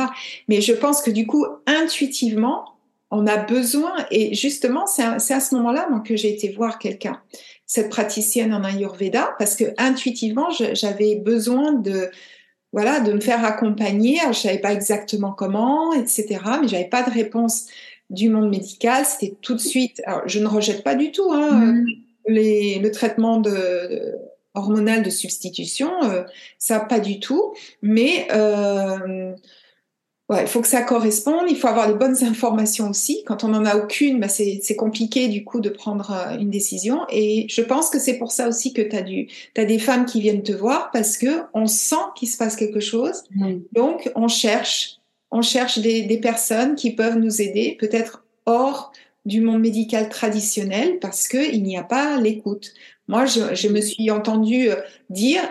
Mais je pense que du coup intuitivement on a besoin et justement c'est à, c'est à ce moment-là que j'ai été voir quelqu'un cette praticienne en Ayurveda parce que intuitivement, j'avais besoin de voilà de me faire accompagner. Je savais pas exactement comment, etc. Mais j'avais pas de réponse du monde médical. C'était tout de suite. Alors, je ne rejette pas du tout hein, mm. les, le traitement de, hormonal de substitution, euh, ça pas du tout. Mais euh, Ouais, il faut que ça corresponde, il faut avoir les bonnes informations aussi. Quand on n'en a aucune, bah c'est compliqué du coup de prendre euh, une décision. Et je pense que c'est pour ça aussi que tu as, as des femmes qui viennent te voir parce que on sent qu'il se passe quelque chose. Donc on cherche, on cherche des, des personnes qui peuvent nous aider, peut-être hors du monde médical traditionnel parce qu'il n'y a pas l'écoute. Moi, je, je me suis entendue euh, dire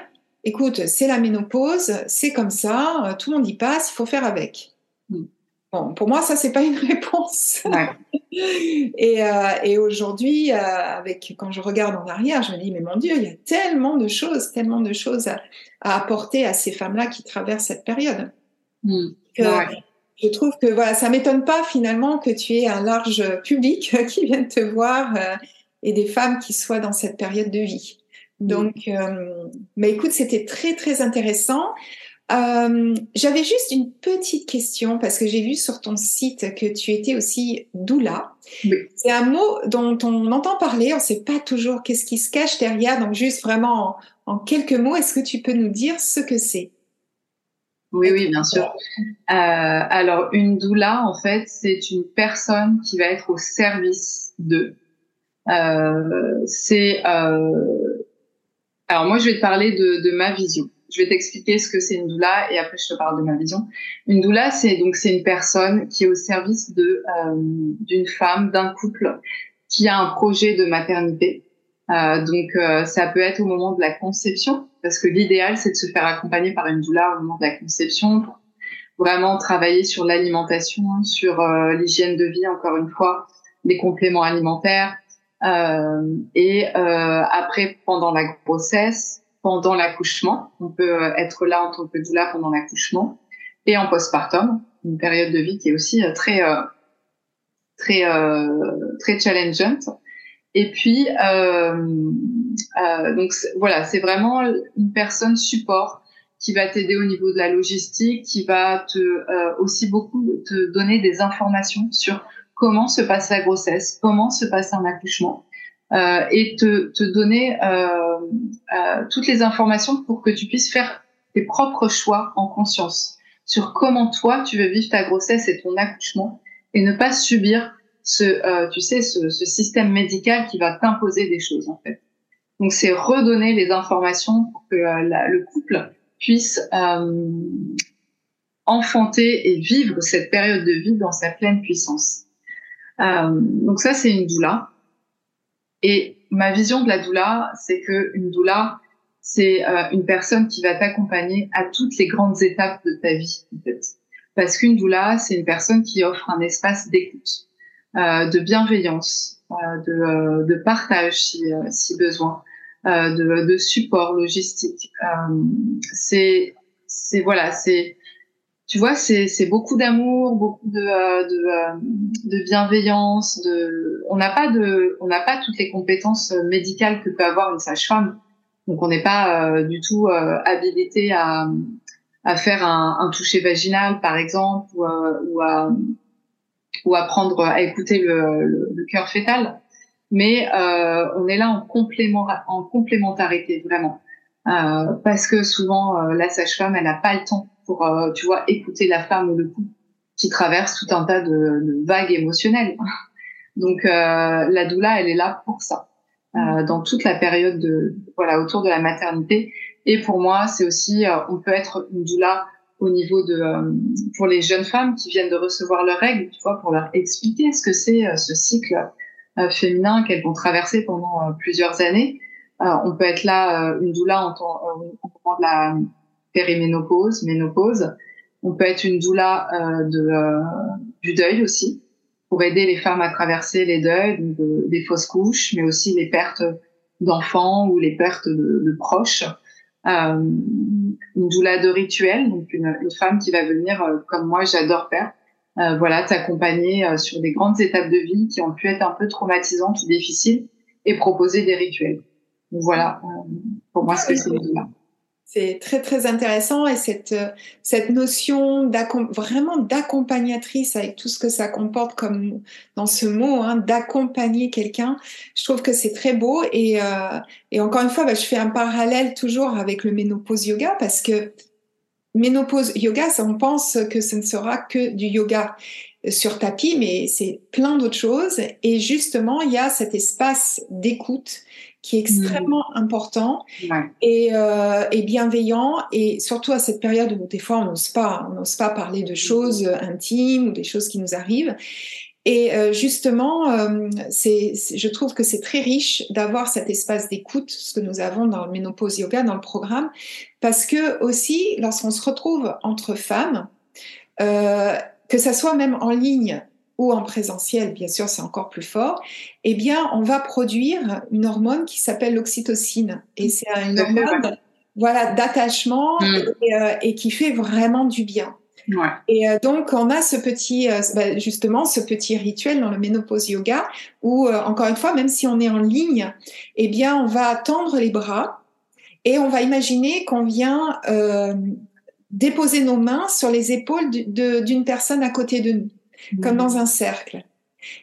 écoute, c'est la ménopause, c'est comme ça, euh, tout le monde y passe, il faut faire avec. Mm. Bon, pour moi, ça, c'est pas une réponse. et, euh, et aujourd'hui, euh, avec quand je regarde en arrière, je me dis, mais mon Dieu, il y a tellement de choses, tellement de choses à, apporter à ces femmes-là qui traversent cette période. Mm. Je trouve que voilà, ça m'étonne pas finalement que tu aies un large public qui vienne te voir et des femmes qui soient dans cette période de vie. Mm. Donc, euh, mais écoute, c'était très très intéressant. Euh, J'avais juste une petite question parce que j'ai vu sur ton site que tu étais aussi doula. C'est un mot dont on entend parler, on ne sait pas toujours qu'est-ce qui se cache derrière. Donc juste vraiment en, quelques mots, est-ce que tu peux nous dire ce que c'est? Oui, oui, bien sûr. Euh, alors une doula, en fait, c'est une personne qui va être au service de. C'est alors moi, je vais te parler de, de ma vision. Je vais t'expliquer ce que c'est une doula et après je te parle de ma vision. Une doula, c'est donc c'est une personne qui est au service de euh, d'une femme, d'un couple qui a un projet de maternité. Euh, donc euh, ça peut être au moment de la conception, parce que l'idéal c'est de se faire accompagner par une doula au moment de la conception pour vraiment travailler sur l'alimentation, sur euh, l'hygiène de vie encore une fois, les compléments alimentaires, et euh, après, pendant la grossesse, pendant l'accouchement, on peut euh, être là en tant que doula pendant l'accouchement, et en postpartum, une période de vie qui est aussi très très très challengeante. Et puis donc voilà, c'est vraiment une personne support qui va t'aider au niveau de la logistique, qui va te aussi beaucoup te donner des informations sur comment se passe la grossesse, comment se passe un accouchement, euh, et te, te donner euh, euh, toutes les informations pour que tu puisses faire tes propres choix en conscience sur comment toi tu veux vivre ta grossesse et ton accouchement et ne pas subir ce, euh, tu sais, ce, ce, système médical qui va t'imposer des choses en fait. Donc c'est redonner les informations pour que euh, le couple puisse euh, enfanter et vivre cette période de vie dans sa pleine puissance. Euh, donc ça, c'est une doula. Et ma vision de la doula, c'est que une doula, c'est euh, une personne qui va t'accompagner à toutes les grandes étapes de ta vie, en fait. Parce qu'une doula, c'est une personne qui offre un espace d'écoute, euh, de bienveillance, de, de, partage si, si besoin, de, de, support logistique. c'est, c'est voilà, c'est tu vois, c'est beaucoup d'amour, beaucoup de, euh, euh, bienveillance. On n'a pas toutes les compétences médicales que peut avoir une sage-femme. Donc, on n'est pas euh, du tout habilité à, à faire un, un, toucher vaginal, par exemple, ou, à ou apprendre à écouter le, cœur fœtal. Mais on est là en en complémentarité vraiment, parce que souvent la sage-femme, elle n'a pas le temps pour, tu vois, écouter la femme ou le couple qui traverse tout un tas de, de vagues émotionnelles. Donc la doula, elle est là pour ça, dans toute la période de voilà autour de la maternité. Et pour moi, c'est aussi, on peut être une doula au niveau de euh, pour les jeunes femmes qui viennent de recevoir leurs règles, tu vois, pour leur expliquer ce que c'est euh, ce cycle euh, féminin qu'elles vont traverser pendant plusieurs années. on peut être là une doula en temps, en de la périménopause, ménopause. On peut être une doula de du deuil aussi pour aider les femmes à traverser les deuils, donc des fausses couches, mais aussi les pertes d'enfants ou les pertes de, de proches euh, une doula de rituel, donc une, une femme qui va venir, euh, comme moi j'adore faire, euh, voilà, t'accompagner euh, sur des grandes étapes de vie qui ont pu être un peu traumatisantes ou difficiles et proposer des rituels. Donc voilà, pour moi, ce que c'est une doula. C'est très très intéressant et cette, euh, cette notion vraiment d'accompagnatrice avec tout ce que ça comporte comme dans ce mot, hein, d'accompagner quelqu'un, je trouve que c'est très beau et, euh, et encore une fois, bah, je fais un parallèle toujours avec le ménopause yoga parce que ménopause yoga, ça, on pense que ce ne sera que du yoga sur tapis, mais c'est plein d'autres choses. Et justement, il y a cet espace d'écoute qui est extrêmement mmh. important et, euh, et, bienveillant et surtout à cette période où des fois on n'ose pas, on n'ose pas parler de choses intimes ou des choses qui nous arrivent. Et euh, justement, euh, c'est, je trouve que c'est très riche d'avoir cet espace d'écoute, ce que nous avons dans le Ménopause Yoga, dans le programme, parce que aussi, lorsqu'on se retrouve entre femmes, euh, que ça soit même en ligne ou en présentiel, bien sûr, c'est encore plus fort, eh bien, on va produire une hormone qui s'appelle l'oxytocine. Et c'est une hormone voilà, d'attachement mm. euh, et, qui fait vraiment du bien. Ouais. Et euh, donc, on a ce petit, euh, bah, justement, ce petit rituel dans le ménopause yoga où, encore une fois, même si on est en ligne, eh bien, on va tendre les bras et on va imaginer qu'on vient déposer nos mains sur les épaules d'une personne à côté de nous comme dans un cercle.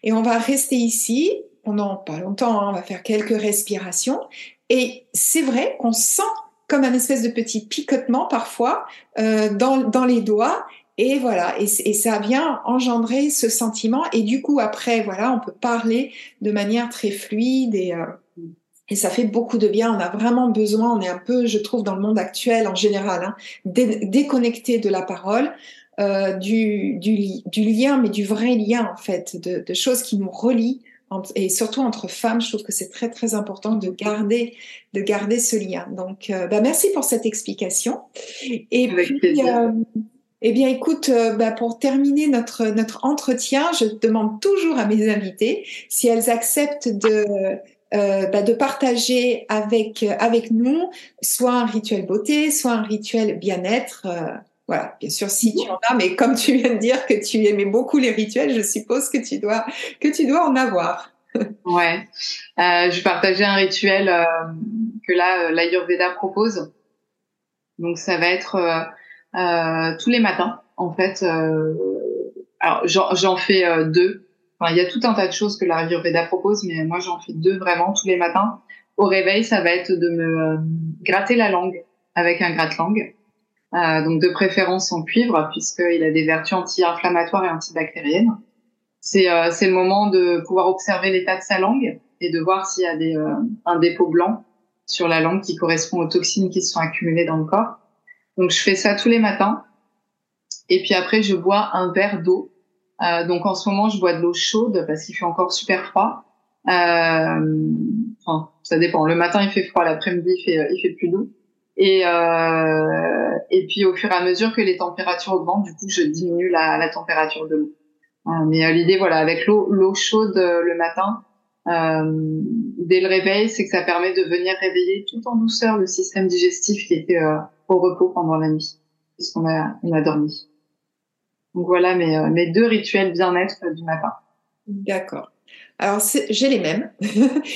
Et on va rester ici pendant pas longtemps, hein, on va faire quelques respirations. Et c'est vrai qu'on sent comme un espèce de petit picotement parfois euh, dans, dans les doigts. Et voilà, et, et, ça vient engendrer ce sentiment. Et du coup, après, voilà, on peut parler de manière très fluide et, euh, et ça fait beaucoup de bien. On a vraiment besoin, on est un peu, je trouve, dans le monde actuel en général, hein, déconnecté de la parole. Euh, du, du, lien, mais du vrai lien en fait, de, choses qui nous relient et surtout entre femmes, je trouve que c'est très très important de garder de garder ce lien. Donc, euh, bah, merci pour cette explication. Et puis, euh, eh bien, écoute, bah, pour terminer notre notre entretien, je demande toujours à mes invités si elles acceptent de bah, de partager avec avec nous soit un rituel beauté, soit un rituel bien-être. Voilà, bien sûr, si tu en as, mais comme tu viens de dire que tu aimais beaucoup les rituels, je suppose que tu dois, que tu dois en avoir. ouais, euh, je vais partager un rituel euh, que là, euh, l'Ayurveda propose. Donc, ça va être tous les matins, en fait. alors, j'en fais deux. Enfin, il y a tout un tas de choses que l'Ayurveda propose, mais moi, j'en fais deux vraiment tous les matins. Au réveil, ça va être de me gratter la langue avec un gratte-langue. Euh, donc de préférence en cuivre puisqu'il a des vertus anti-inflammatoires et antibactériennes. C'est euh, le moment de pouvoir observer l'état de sa langue et de voir s'il y a des, euh, un dépôt blanc sur la langue qui correspond aux toxines qui se sont accumulées dans le corps. Donc je fais ça tous les matins. Et puis après, je bois un verre d'eau. Euh, donc en ce moment, je bois de l'eau chaude parce qu'il fait encore super froid. Euh, enfin, ça dépend. Le matin, il fait froid. L'après-midi, il fait, il fait plus doux. Et, euh, et puis au fur et à mesure que les températures augmentent, du coup, je diminue la, la température de l'eau. Euh, mais euh, l'idée, voilà, avec l'eau, chaude euh, le matin, euh, dès le réveil, c'est que ça permet de venir réveiller tout en douceur le système digestif qui était au repos pendant la nuit, puisqu'on a, on a dormi. Donc voilà mes, mes deux rituels bien-être du matin. D'accord. Alors, j'ai les mêmes.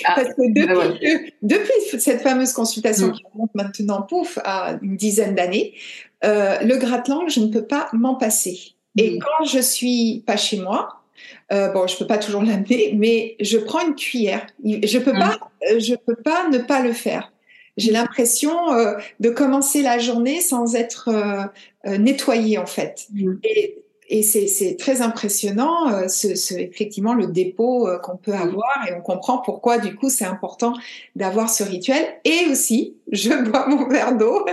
Ah, Parce que depuis, depuis, cette fameuse consultation mm. qui remonte maintenant, pouf, à une dizaine d'années, euh, le gratte-langue, je ne peux pas m'en passer. Et mm. quand je suis pas chez moi, euh, bon, je peux pas toujours l'amener, mais je prends une cuillère. Je peux mm. pas, je peux pas ne pas le faire. J'ai l'impression euh, de commencer la journée sans être euh, nettoyée en fait. Et, et c'est très impressionnant, euh, ce, ce, effectivement, le dépôt euh, qu'on peut avoir et on comprend pourquoi, du coup, c'est important d'avoir ce rituel. Et aussi, je bois mon verre d'eau,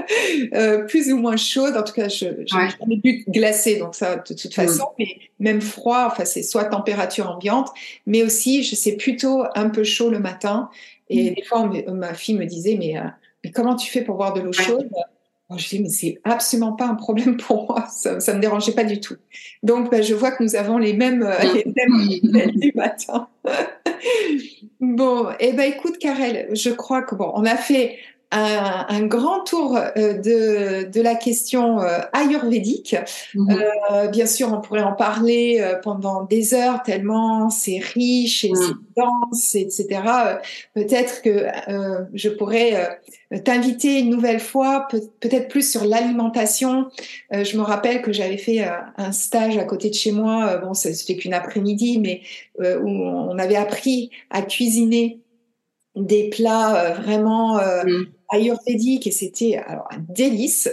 euh, plus ou moins chaude. En tout cas, je, je ouais. ai bu glacé, donc ça, de toute façon, mais même froid, enfin, c'est soit température ambiante, mais aussi, je sais plutôt un peu chaud le matin. Et mmh. des fois, ma fille me disait, mais, euh, mais comment tu fais pour boire de l'eau chaude? Je dis, mais c'est absolument pas un problème pour moi, ça, ça me dérangeait pas du tout. Donc, ben, je vois que nous avons les mêmes, euh, les mêmes du matin. bon, et eh ben, écoute, Karel, je crois que bon, on a fait un, un, grand tour euh, de, de la question euh, ayurvédique. Mmh. Euh, bien sûr, on pourrait en parler pendant des heures tellement c'est riche et mmh. c'est dense, etc. Peut-être que euh, je pourrais t'inviter une nouvelle fois, peut- peut-être plus sur l'alimentation. je me rappelle que j'avais fait un stage à côté de chez moi. bon, c'était qu'une après-midi, mais où on avait appris à cuisiner des plats vraiment mmh ayurvédique et c'était alors un délice.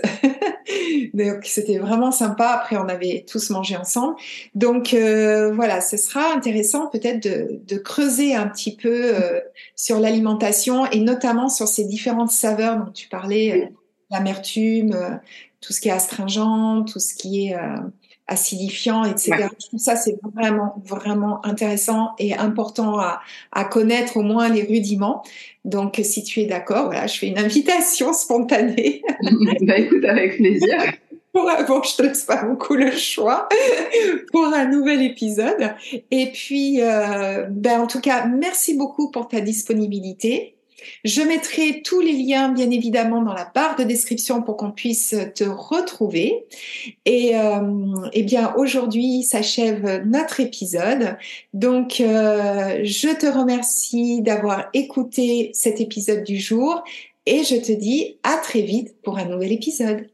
Donc c'était vraiment sympa. Après on avait tous mangé ensemble. Donc euh, voilà, ce sera intéressant peut-être de, creuser un petit peu euh, sur l'alimentation et notamment sur ces différentes saveurs dont tu parlais, euh, l'amertume, tout ce qui est astringent, tout ce qui est acidifiant, etc. Ouais. Trouve ça c'est vraiment vraiment intéressant et important à, à connaître au moins les rudiments. Donc, si tu es d'accord, voilà, je fais une invitation spontanée. bah, écoute, avec plaisir. Pour, bon, je te laisse pas beaucoup le choix pour un nouvel épisode. Et puis, euh, ben, en tout cas, merci beaucoup pour ta disponibilité. Je mettrai tous les liens, bien évidemment, dans la barre de description pour qu'on puisse te retrouver. Et euh, eh bien, aujourd'hui s'achève notre épisode. Donc, euh, je te remercie d'avoir écouté cet épisode du jour et je te dis à très vite pour un nouvel épisode.